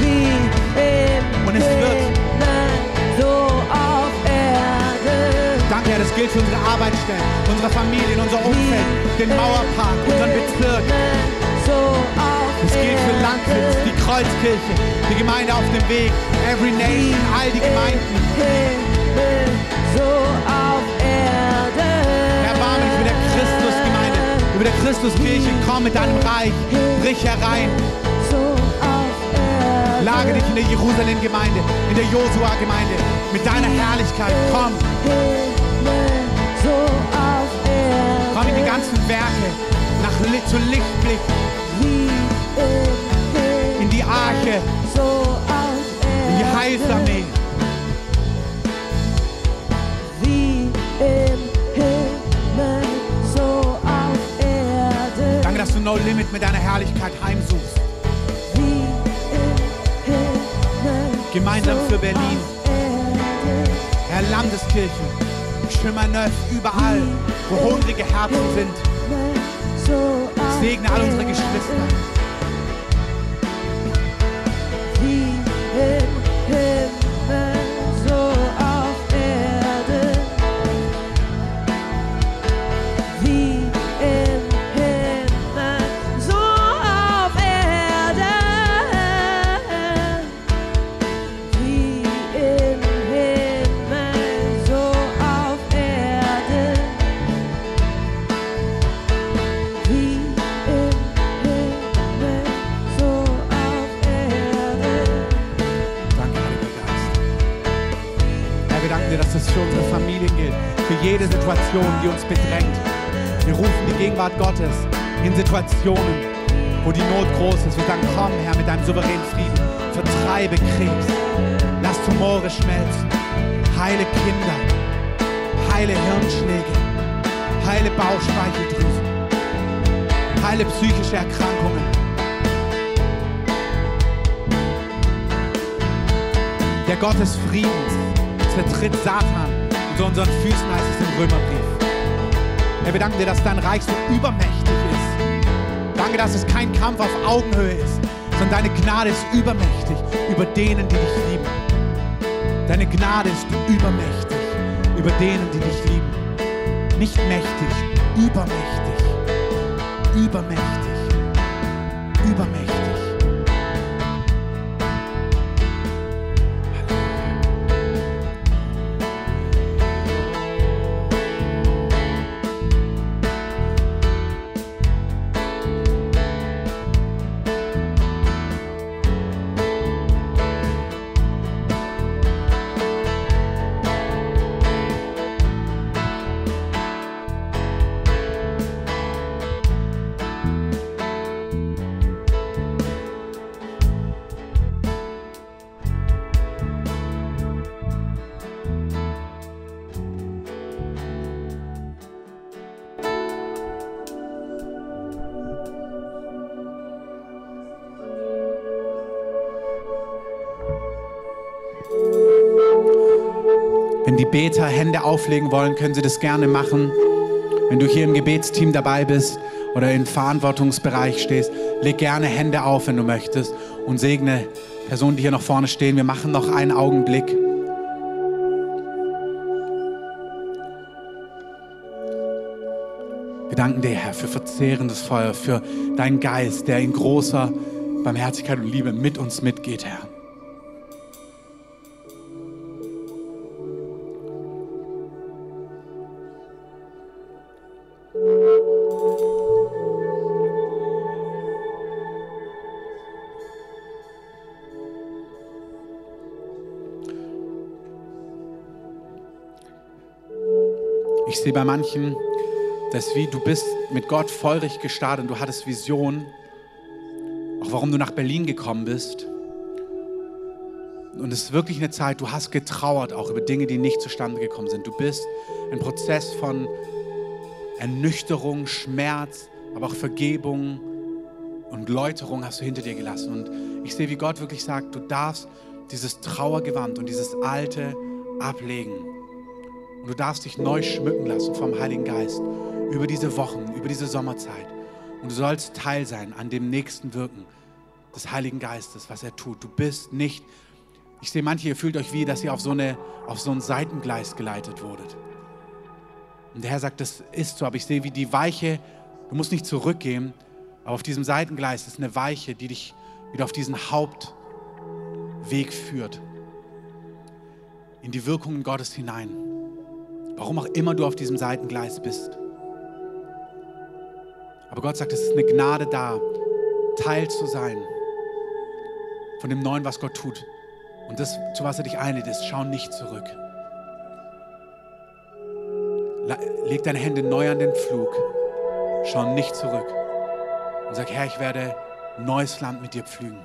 Wie im Und es wird. Himmel, so auf Erden. Danke, Herr, das gilt für unsere Arbeitsstellen, unsere Familien, unser Umfeld, den Mauerpark, unseren Bezirk. So Es gilt für Langwitz, die Kreuzkirche, die Gemeinde auf dem Weg, Every Nation, all die Gemeinden. Himmel, so auf Erden. Erbarme dich über der Christusgemeinde, über der Christuskirche. Komm mit deinem Reich, brich herein. Lage dich in der Jerusalem-Gemeinde, in der Josua-Gemeinde mit deiner Herrlichkeit. Komm, komm in die ganzen Werke, nach zu Lichtblick, in die Arche, in die. Heilsarmee. Danke, dass du No Limit mit deiner Herrlichkeit heimsuchst. Gemeinsam für Berlin. Herr Landeskirche, Schimmerneuf, überall, wo hungrige Herzen sind. Segne all unsere. Geschwister. Die uns bedrängt. Wir rufen die Gegenwart Gottes in Situationen, wo die Not groß ist. Wir sagen, komm, Herr, mit deinem souveränen Frieden, vertreibe Krebs, lass Tumore schmelzen, heile Kinder, heile Hirnschläge, heile Bauchspeicheldrüsen, heile psychische Erkrankungen. Der Gott des Friedens zertritt Satan unter unseren Füßen, heißt es im Römerbrief. Herr, wir danken dir, dass dein Reich so übermächtig ist. Danke, dass es kein Kampf auf Augenhöhe ist, sondern deine Gnade ist übermächtig über denen, die dich lieben. Deine Gnade ist übermächtig über denen, die dich lieben. Nicht mächtig, übermächtig. Übermächtig. Übermächtig. Beter Hände auflegen wollen, können sie das gerne machen. Wenn du hier im Gebetsteam dabei bist oder im Verantwortungsbereich stehst, leg gerne Hände auf, wenn du möchtest und segne Personen, die hier noch vorne stehen. Wir machen noch einen Augenblick. Wir danken dir, Herr, für verzehrendes Feuer, für deinen Geist, der in großer Barmherzigkeit und Liebe mit uns mitgeht, Herr. Sehe bei manchen, dass wie du bist mit Gott feurig gestartet und du hattest Vision, auch warum du nach Berlin gekommen bist. Und es ist wirklich eine Zeit, du hast getrauert auch über Dinge, die nicht zustande gekommen sind. Du bist ein Prozess von Ernüchterung, Schmerz, aber auch Vergebung und Läuterung hast du hinter dir gelassen. Und ich sehe, wie Gott wirklich sagt, du darfst dieses Trauergewand und dieses Alte ablegen. Und du darfst dich neu schmücken lassen vom Heiligen Geist über diese Wochen, über diese Sommerzeit. Und du sollst Teil sein an dem nächsten Wirken des Heiligen Geistes, was er tut. Du bist nicht, ich sehe manche, ihr fühlt euch wie, dass ihr auf so, eine, auf so ein Seitengleis geleitet wurdet. Und der Herr sagt, das ist so, aber ich sehe, wie die Weiche, du musst nicht zurückgehen, aber auf diesem Seitengleis ist eine Weiche, die dich wieder auf diesen Hauptweg führt. In die Wirkungen Gottes hinein. Warum auch immer du auf diesem Seitengleis bist. Aber Gott sagt, es ist eine Gnade da, Teil zu sein von dem Neuen, was Gott tut. Und das, zu was er dich einlädt, ist, schau nicht zurück. Leg deine Hände neu an den Flug. Schau nicht zurück. Und sag, Herr, ich werde neues Land mit dir pflügen.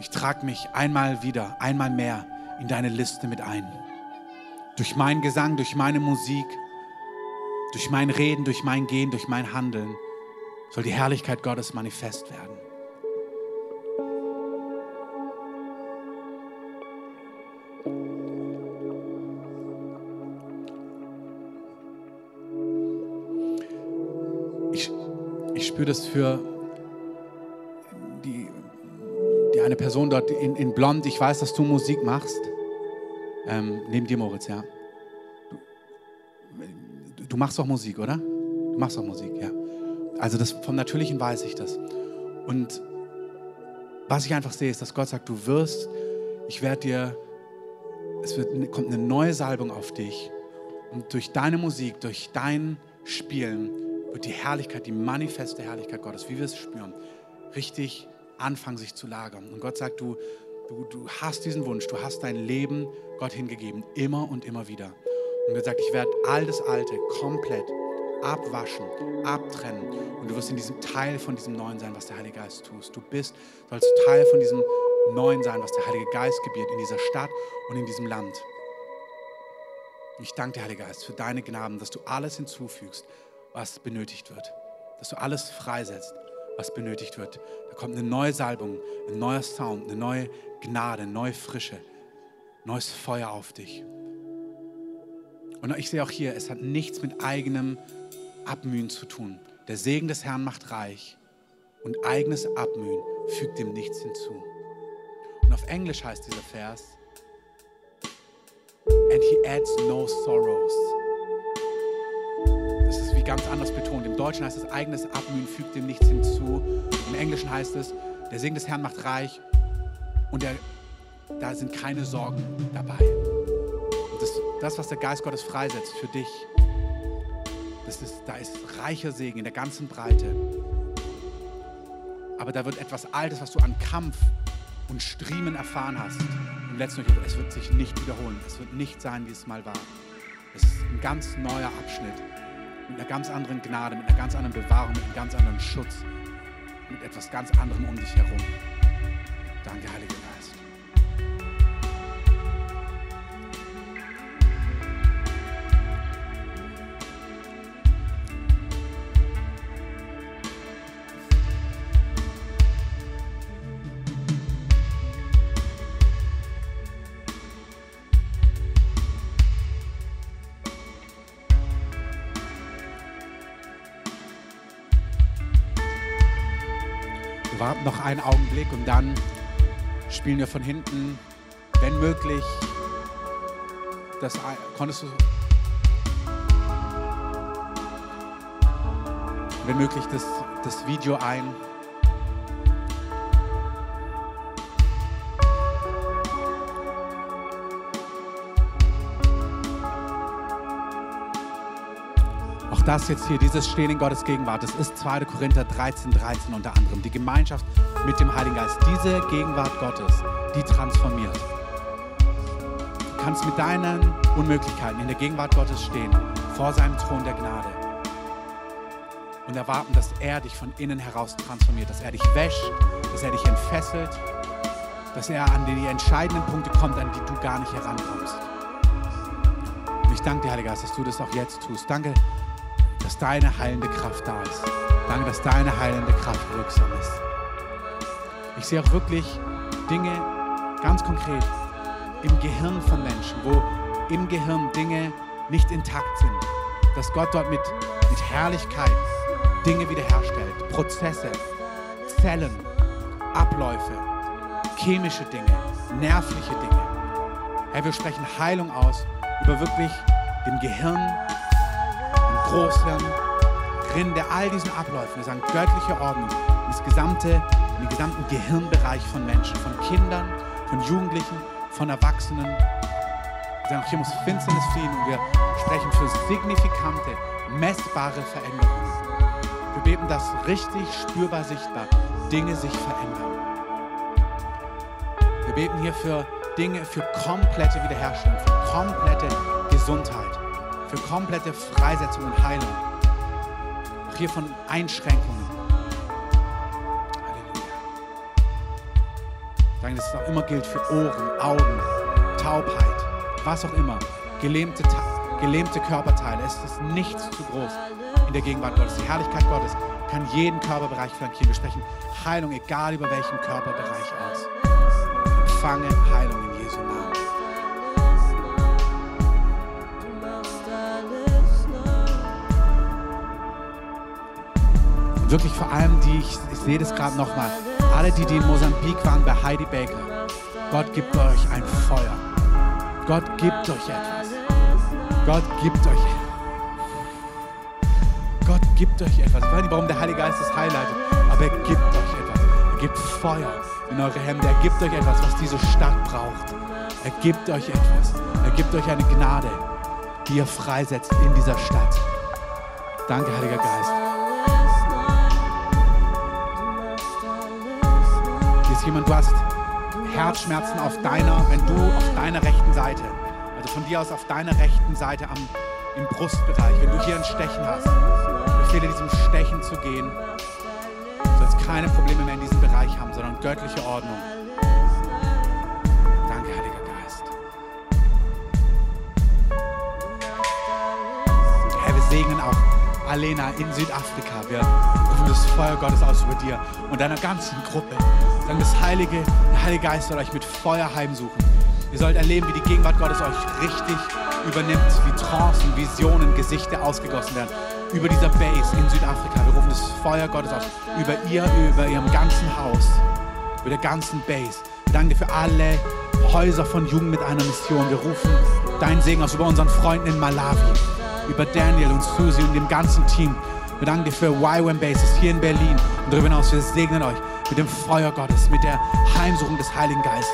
Ich trage mich einmal wieder, einmal mehr in deine Liste mit ein. Durch meinen Gesang, durch meine Musik, durch mein Reden, durch mein Gehen, durch mein Handeln soll die Herrlichkeit Gottes manifest werden. Ich, ich spüre das für eine Person dort in, in Blond. Ich weiß, dass du Musik machst. Ähm, neben dir, Moritz, ja. Du, du machst doch Musik, oder? Du machst doch Musik, ja. Also das, vom Natürlichen weiß ich das. Und was ich einfach sehe, ist, dass Gott sagt, du wirst, ich werde dir, es wird, kommt eine neue Salbung auf dich. Und durch deine Musik, durch dein Spielen wird die Herrlichkeit, die manifeste Herrlichkeit Gottes, wie wir es spüren, richtig anfangen sich zu lagern. Und Gott sagt, du, du, du hast diesen Wunsch, du hast dein Leben Gott hingegeben, immer und immer wieder. Und Gott sagt, ich werde all das Alte komplett abwaschen, abtrennen. Und du wirst in diesem Teil von diesem Neuen sein, was der Heilige Geist tust. Du bist, sollst Teil von diesem Neuen sein, was der Heilige Geist gebiert in dieser Stadt und in diesem Land. Ich danke dir, Heiliger Geist, für deine Gnaden, dass du alles hinzufügst, was benötigt wird. Dass du alles freisetzt, was benötigt wird. Da kommt eine neue Salbung, ein neuer Sound, eine neue Gnade, eine neue Frische, neues Feuer auf dich. Und ich sehe auch hier, es hat nichts mit eigenem Abmühen zu tun. Der Segen des Herrn macht reich und eigenes Abmühen fügt dem nichts hinzu. Und auf Englisch heißt dieser Vers, and he adds no sorrows. Wie ganz anders betont. Im Deutschen heißt es, eigenes Abmühen fügt dem nichts hinzu. Im Englischen heißt es, der Segen des Herrn macht reich und der, da sind keine Sorgen dabei. Das, das, was der Geist Gottes freisetzt für dich, das ist, da ist reicher Segen in der ganzen Breite. Aber da wird etwas Altes, was du an Kampf und Striemen erfahren hast, im letzten es wird sich nicht wiederholen. Es wird nicht sein, wie es mal war. Es ist ein ganz neuer Abschnitt mit einer ganz anderen Gnade, mit einer ganz anderen Bewahrung, mit einem ganz anderen Schutz, mit etwas ganz anderem um dich herum. Danke, Heiliger Geist. Und dann spielen wir von hinten, wenn möglich, das konntest du wenn möglich das, das Video ein. Das jetzt hier, dieses Stehen in Gottes Gegenwart, das ist 2. Korinther 13, 13 unter anderem. Die Gemeinschaft mit dem Heiligen Geist, diese Gegenwart Gottes, die transformiert. Du kannst mit deinen Unmöglichkeiten in der Gegenwart Gottes stehen, vor seinem Thron der Gnade und erwarten, dass er dich von innen heraus transformiert, dass er dich wäscht, dass er dich entfesselt, dass er an die entscheidenden Punkte kommt, an die du gar nicht herankommst. Und ich danke dir, Heiliger Geist, dass du das auch jetzt tust. Danke, dass deine heilende Kraft da ist. Danke, dass deine heilende Kraft wirksam ist. Ich sehe auch wirklich Dinge ganz konkret im Gehirn von Menschen, wo im Gehirn Dinge nicht intakt sind. Dass Gott dort mit, mit Herrlichkeit Dinge wiederherstellt. Prozesse, Zellen, Abläufe, chemische Dinge, nervliche Dinge. Herr, wir sprechen Heilung aus über wirklich dem Gehirn, dem Großhirn, Rinde, all diesen Abläufen. Wir sagen göttliche Ordnung, das gesamte, den gesamten Gehirnbereich von Menschen, von Kindern, von Jugendlichen, von Erwachsenen. Wir sagen, hier muss Finsternis fliehen und wir sprechen für signifikante, messbare Veränderungen. Wir beten, dass richtig spürbar sichtbar Dinge sich verändern. Wir beten hier für Dinge, für komplette Wiederherstellung, für komplette Gesundheit, für komplette Freisetzung und Heilung. Auch hier von Einschränkungen. Halleluja. Danke, dass es auch immer gilt für Ohren, Augen, Taubheit, was auch immer. Gelähmte, gelähmte Körperteile. Es ist nichts zu groß in der Gegenwart Gottes. Die Herrlichkeit Gottes kann jeden Körperbereich flankieren. Wir sprechen Heilung, egal über welchen Körperbereich aus. Empfange Heilung wirklich vor allem die, ich, ich sehe das gerade nochmal, alle die, die in Mosambik waren bei Heidi Baker. Gott gibt euch ein Feuer. Gott gibt euch etwas. Gott gibt euch Gott gibt euch etwas. Ich weiß nicht, warum der Heilige Geist das highlightet, aber er gibt euch etwas. Er gibt Feuer in eure Hände. Er gibt euch etwas, was diese Stadt braucht. Er gibt euch etwas. Er gibt euch eine Gnade, die ihr freisetzt in dieser Stadt. Danke, Heiliger Geist. Jemand, du hast Herzschmerzen auf deiner, wenn du auf deiner rechten Seite, also von dir aus auf deiner rechten Seite am, im Brustbereich, wenn du hier ein Stechen hast, ich befehle diesem Stechen zu gehen. Du sollst keine Probleme mehr in diesem Bereich haben, sondern göttliche Ordnung. Danke, Heiliger Geist. Herr, wir segnen auch Alena in Südafrika. Wir rufen das Feuer Gottes aus über dir und deiner ganzen Gruppe. Sagen das Heilige, der Heilige Geist soll euch mit Feuer heimsuchen. Ihr sollt erleben, wie die Gegenwart Gottes euch richtig übernimmt, wie Trancen, Visionen, Gesichter ausgegossen werden. Über dieser Base in Südafrika. Wir rufen das Feuer Gottes aus. Über ihr, über ihrem ganzen Haus, über der ganzen Base. Wir danken dir für alle Häuser von Jugend mit einer Mission. Wir rufen deinen Segen aus über unseren Freunden in Malawi, über Daniel und Susie und dem ganzen Team. Wir danken dir für YWAM Bases hier in Berlin und darüber hinaus. Wir segnen euch mit dem Feuer Gottes, mit der Heimsuchung des Heiligen Geistes.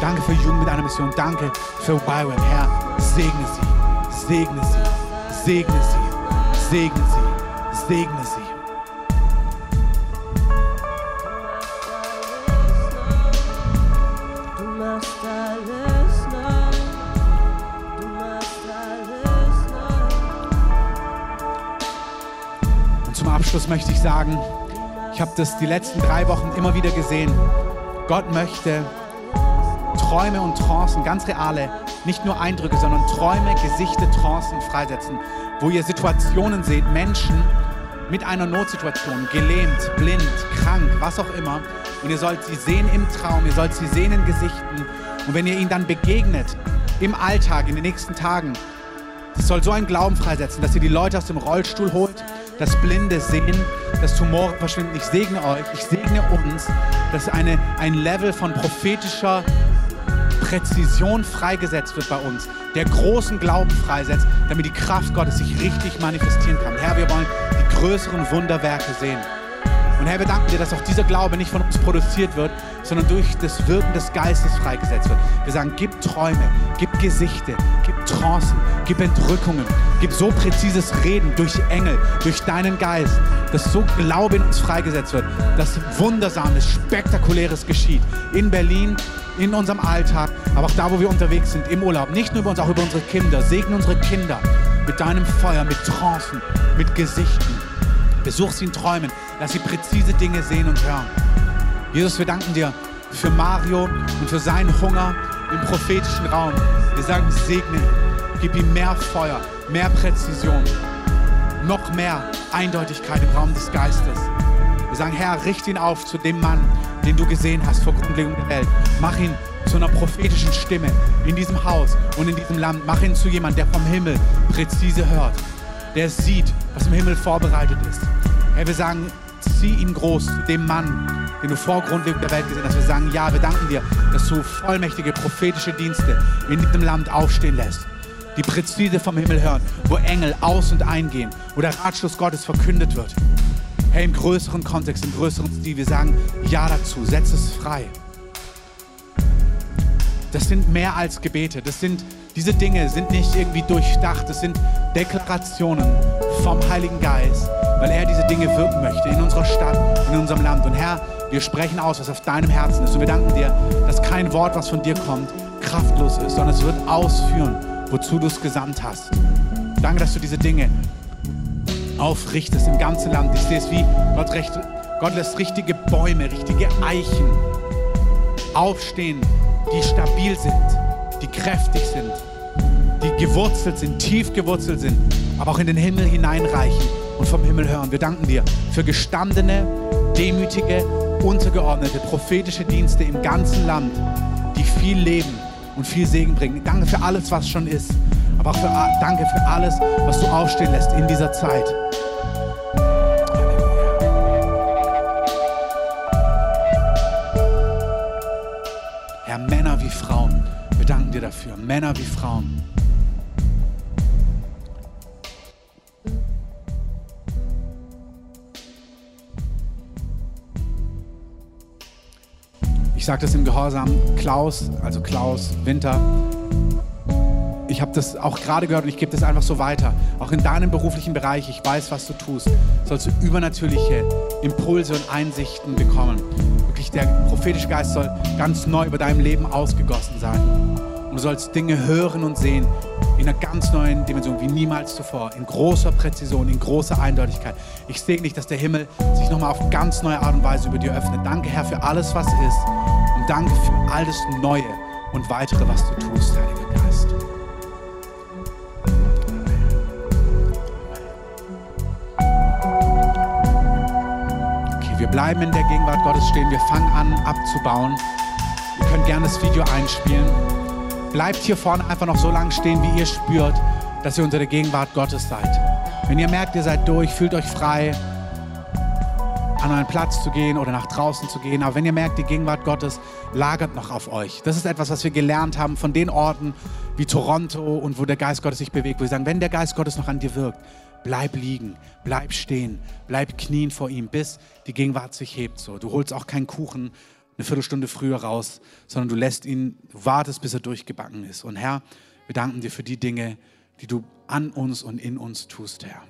Danke für Jugend mit einer Mission. Danke für YWAM. Herr, segne sie, segne sie, segne sie, segne sie, segne sie. Und zum Abschluss möchte ich sagen, habe das die letzten drei Wochen immer wieder gesehen. Gott möchte Träume und Trancen, ganz reale, nicht nur Eindrücke, sondern Träume, Gesichter, Trancen freisetzen, wo ihr Situationen seht, Menschen mit einer Notsituation, gelähmt, blind, krank, was auch immer. Und ihr sollt sie sehen im Traum, ihr sollt sie sehen in Gesichten. Und wenn ihr ihnen dann begegnet, im Alltag, in den nächsten Tagen, das soll so einen Glauben freisetzen, dass ihr die Leute aus dem Rollstuhl holt, dass Blinde sehen, dass Tumore verschwinden. Ich segne euch, ich segne uns, dass eine, ein Level von prophetischer Präzision freigesetzt wird bei uns, der großen Glauben freisetzt, damit die Kraft Gottes sich richtig manifestieren kann. Herr, wir wollen die größeren Wunderwerke sehen. Und Herr, wir danken dir, dass auch dieser Glaube nicht von uns produziert wird, sondern durch das Wirken des Geistes freigesetzt wird. Wir sagen, gib Träume, gib Gesichter, gib Trancen, gib Entrückungen, gib so präzises Reden durch Engel, durch deinen Geist, dass so Glaube in uns freigesetzt wird, dass Wundersames, Spektakuläres geschieht. In Berlin, in unserem Alltag, aber auch da, wo wir unterwegs sind, im Urlaub. Nicht nur über uns, auch über unsere Kinder. Segne unsere Kinder mit deinem Feuer, mit Trancen, mit Gesichten. Besuch sie in Träumen, dass sie präzise Dinge sehen und hören. Jesus, wir danken dir für Mario und für seinen Hunger im prophetischen Raum. Wir sagen, segne ihn, gib ihm mehr Feuer, mehr Präzision, noch mehr Eindeutigkeit im Raum des Geistes. Wir sagen, Herr, richte ihn auf zu dem Mann, den du gesehen hast vor Grundlegung der Welt. Mach ihn zu einer prophetischen Stimme in diesem Haus und in diesem Land. Mach ihn zu jemand, der vom Himmel präzise hört. der sieht, was im Himmel vorbereitet ist. Herr, wir sagen, zieh ihn groß, dem Mann, den du vor Grundlegung der Welt gesehen hast. Wir sagen, ja, wir danken dir, dass du vollmächtige prophetische Dienste in diesem Land aufstehen lässt, die präzise vom Himmel hören, wo Engel aus- und eingehen, wo der Ratschluss Gottes verkündet wird. Hey, im größeren Kontext, im größeren Stil, wir sagen Ja dazu, setz es frei. Das sind mehr als Gebete. Das sind, diese Dinge sind nicht irgendwie durchdacht. Das sind Deklarationen vom Heiligen Geist, weil er diese Dinge wirken möchte in unserer Stadt, in unserem Land. Und Herr, wir sprechen aus, was auf deinem Herzen ist. Und wir danken dir, dass kein Wort, was von dir kommt, kraftlos ist, sondern es wird ausführen, wozu du es gesandt hast. Danke, dass du diese Dinge aufrichtest im ganzen Land. Ich sehe es wie Gott, recht, Gott lässt richtige Bäume, richtige Eichen aufstehen, die stabil sind, die kräftig sind, die gewurzelt sind, tief gewurzelt sind, aber auch in den Himmel hineinreichen und vom Himmel hören. Wir danken dir für gestandene, demütige, untergeordnete, prophetische Dienste im ganzen Land, die viel Leben und viel Segen bringen. Danke für alles, was schon ist, aber auch für, danke für alles, was du aufstehen lässt in dieser Zeit. Herr, Männer wie Frauen, wir danken dir dafür. Männer wie Frauen. Ich sage das im Gehorsam, Klaus, also Klaus Winter. Ich habe das auch gerade gehört und ich gebe das einfach so weiter. Auch in deinem beruflichen Bereich, ich weiß, was du tust, sollst du übernatürliche Impulse und Einsichten bekommen. Wirklich, der prophetische Geist soll ganz neu über deinem Leben ausgegossen sein. Und du sollst Dinge hören und sehen in einer ganz neuen Dimension, wie niemals zuvor, in großer Präzision, in großer Eindeutigkeit. Ich segne dich, dass der Himmel sich nochmal auf ganz neue Art und Weise über dir öffnet. Danke, Herr, für alles, was ist. Und danke für all das Neue und Weitere, was du tust, Heiliger Geist. Okay, wir bleiben in der Gegenwart Gottes stehen. Wir fangen an abzubauen. Ihr könnt gerne das Video einspielen. Bleibt hier vorne einfach noch so lange stehen, wie ihr spürt, dass ihr unter der Gegenwart Gottes seid. Wenn ihr merkt, ihr seid durch, fühlt euch frei, an einen Platz zu gehen oder nach draußen zu gehen. Aber wenn ihr merkt, die Gegenwart Gottes lagert noch auf euch. Das ist etwas, was wir gelernt haben von den Orten wie Toronto und wo der Geist Gottes sich bewegt, wo wir sagen, wenn der Geist Gottes noch an dir wirkt, bleib liegen, bleib stehen, bleib knien vor ihm, bis die Gegenwart sich hebt. So, du holst auch keinen Kuchen eine Viertelstunde früher raus, sondern du lässt ihn, du wartest, bis er durchgebacken ist. Und Herr, wir danken dir für die Dinge, die du an uns und in uns tust, Herr.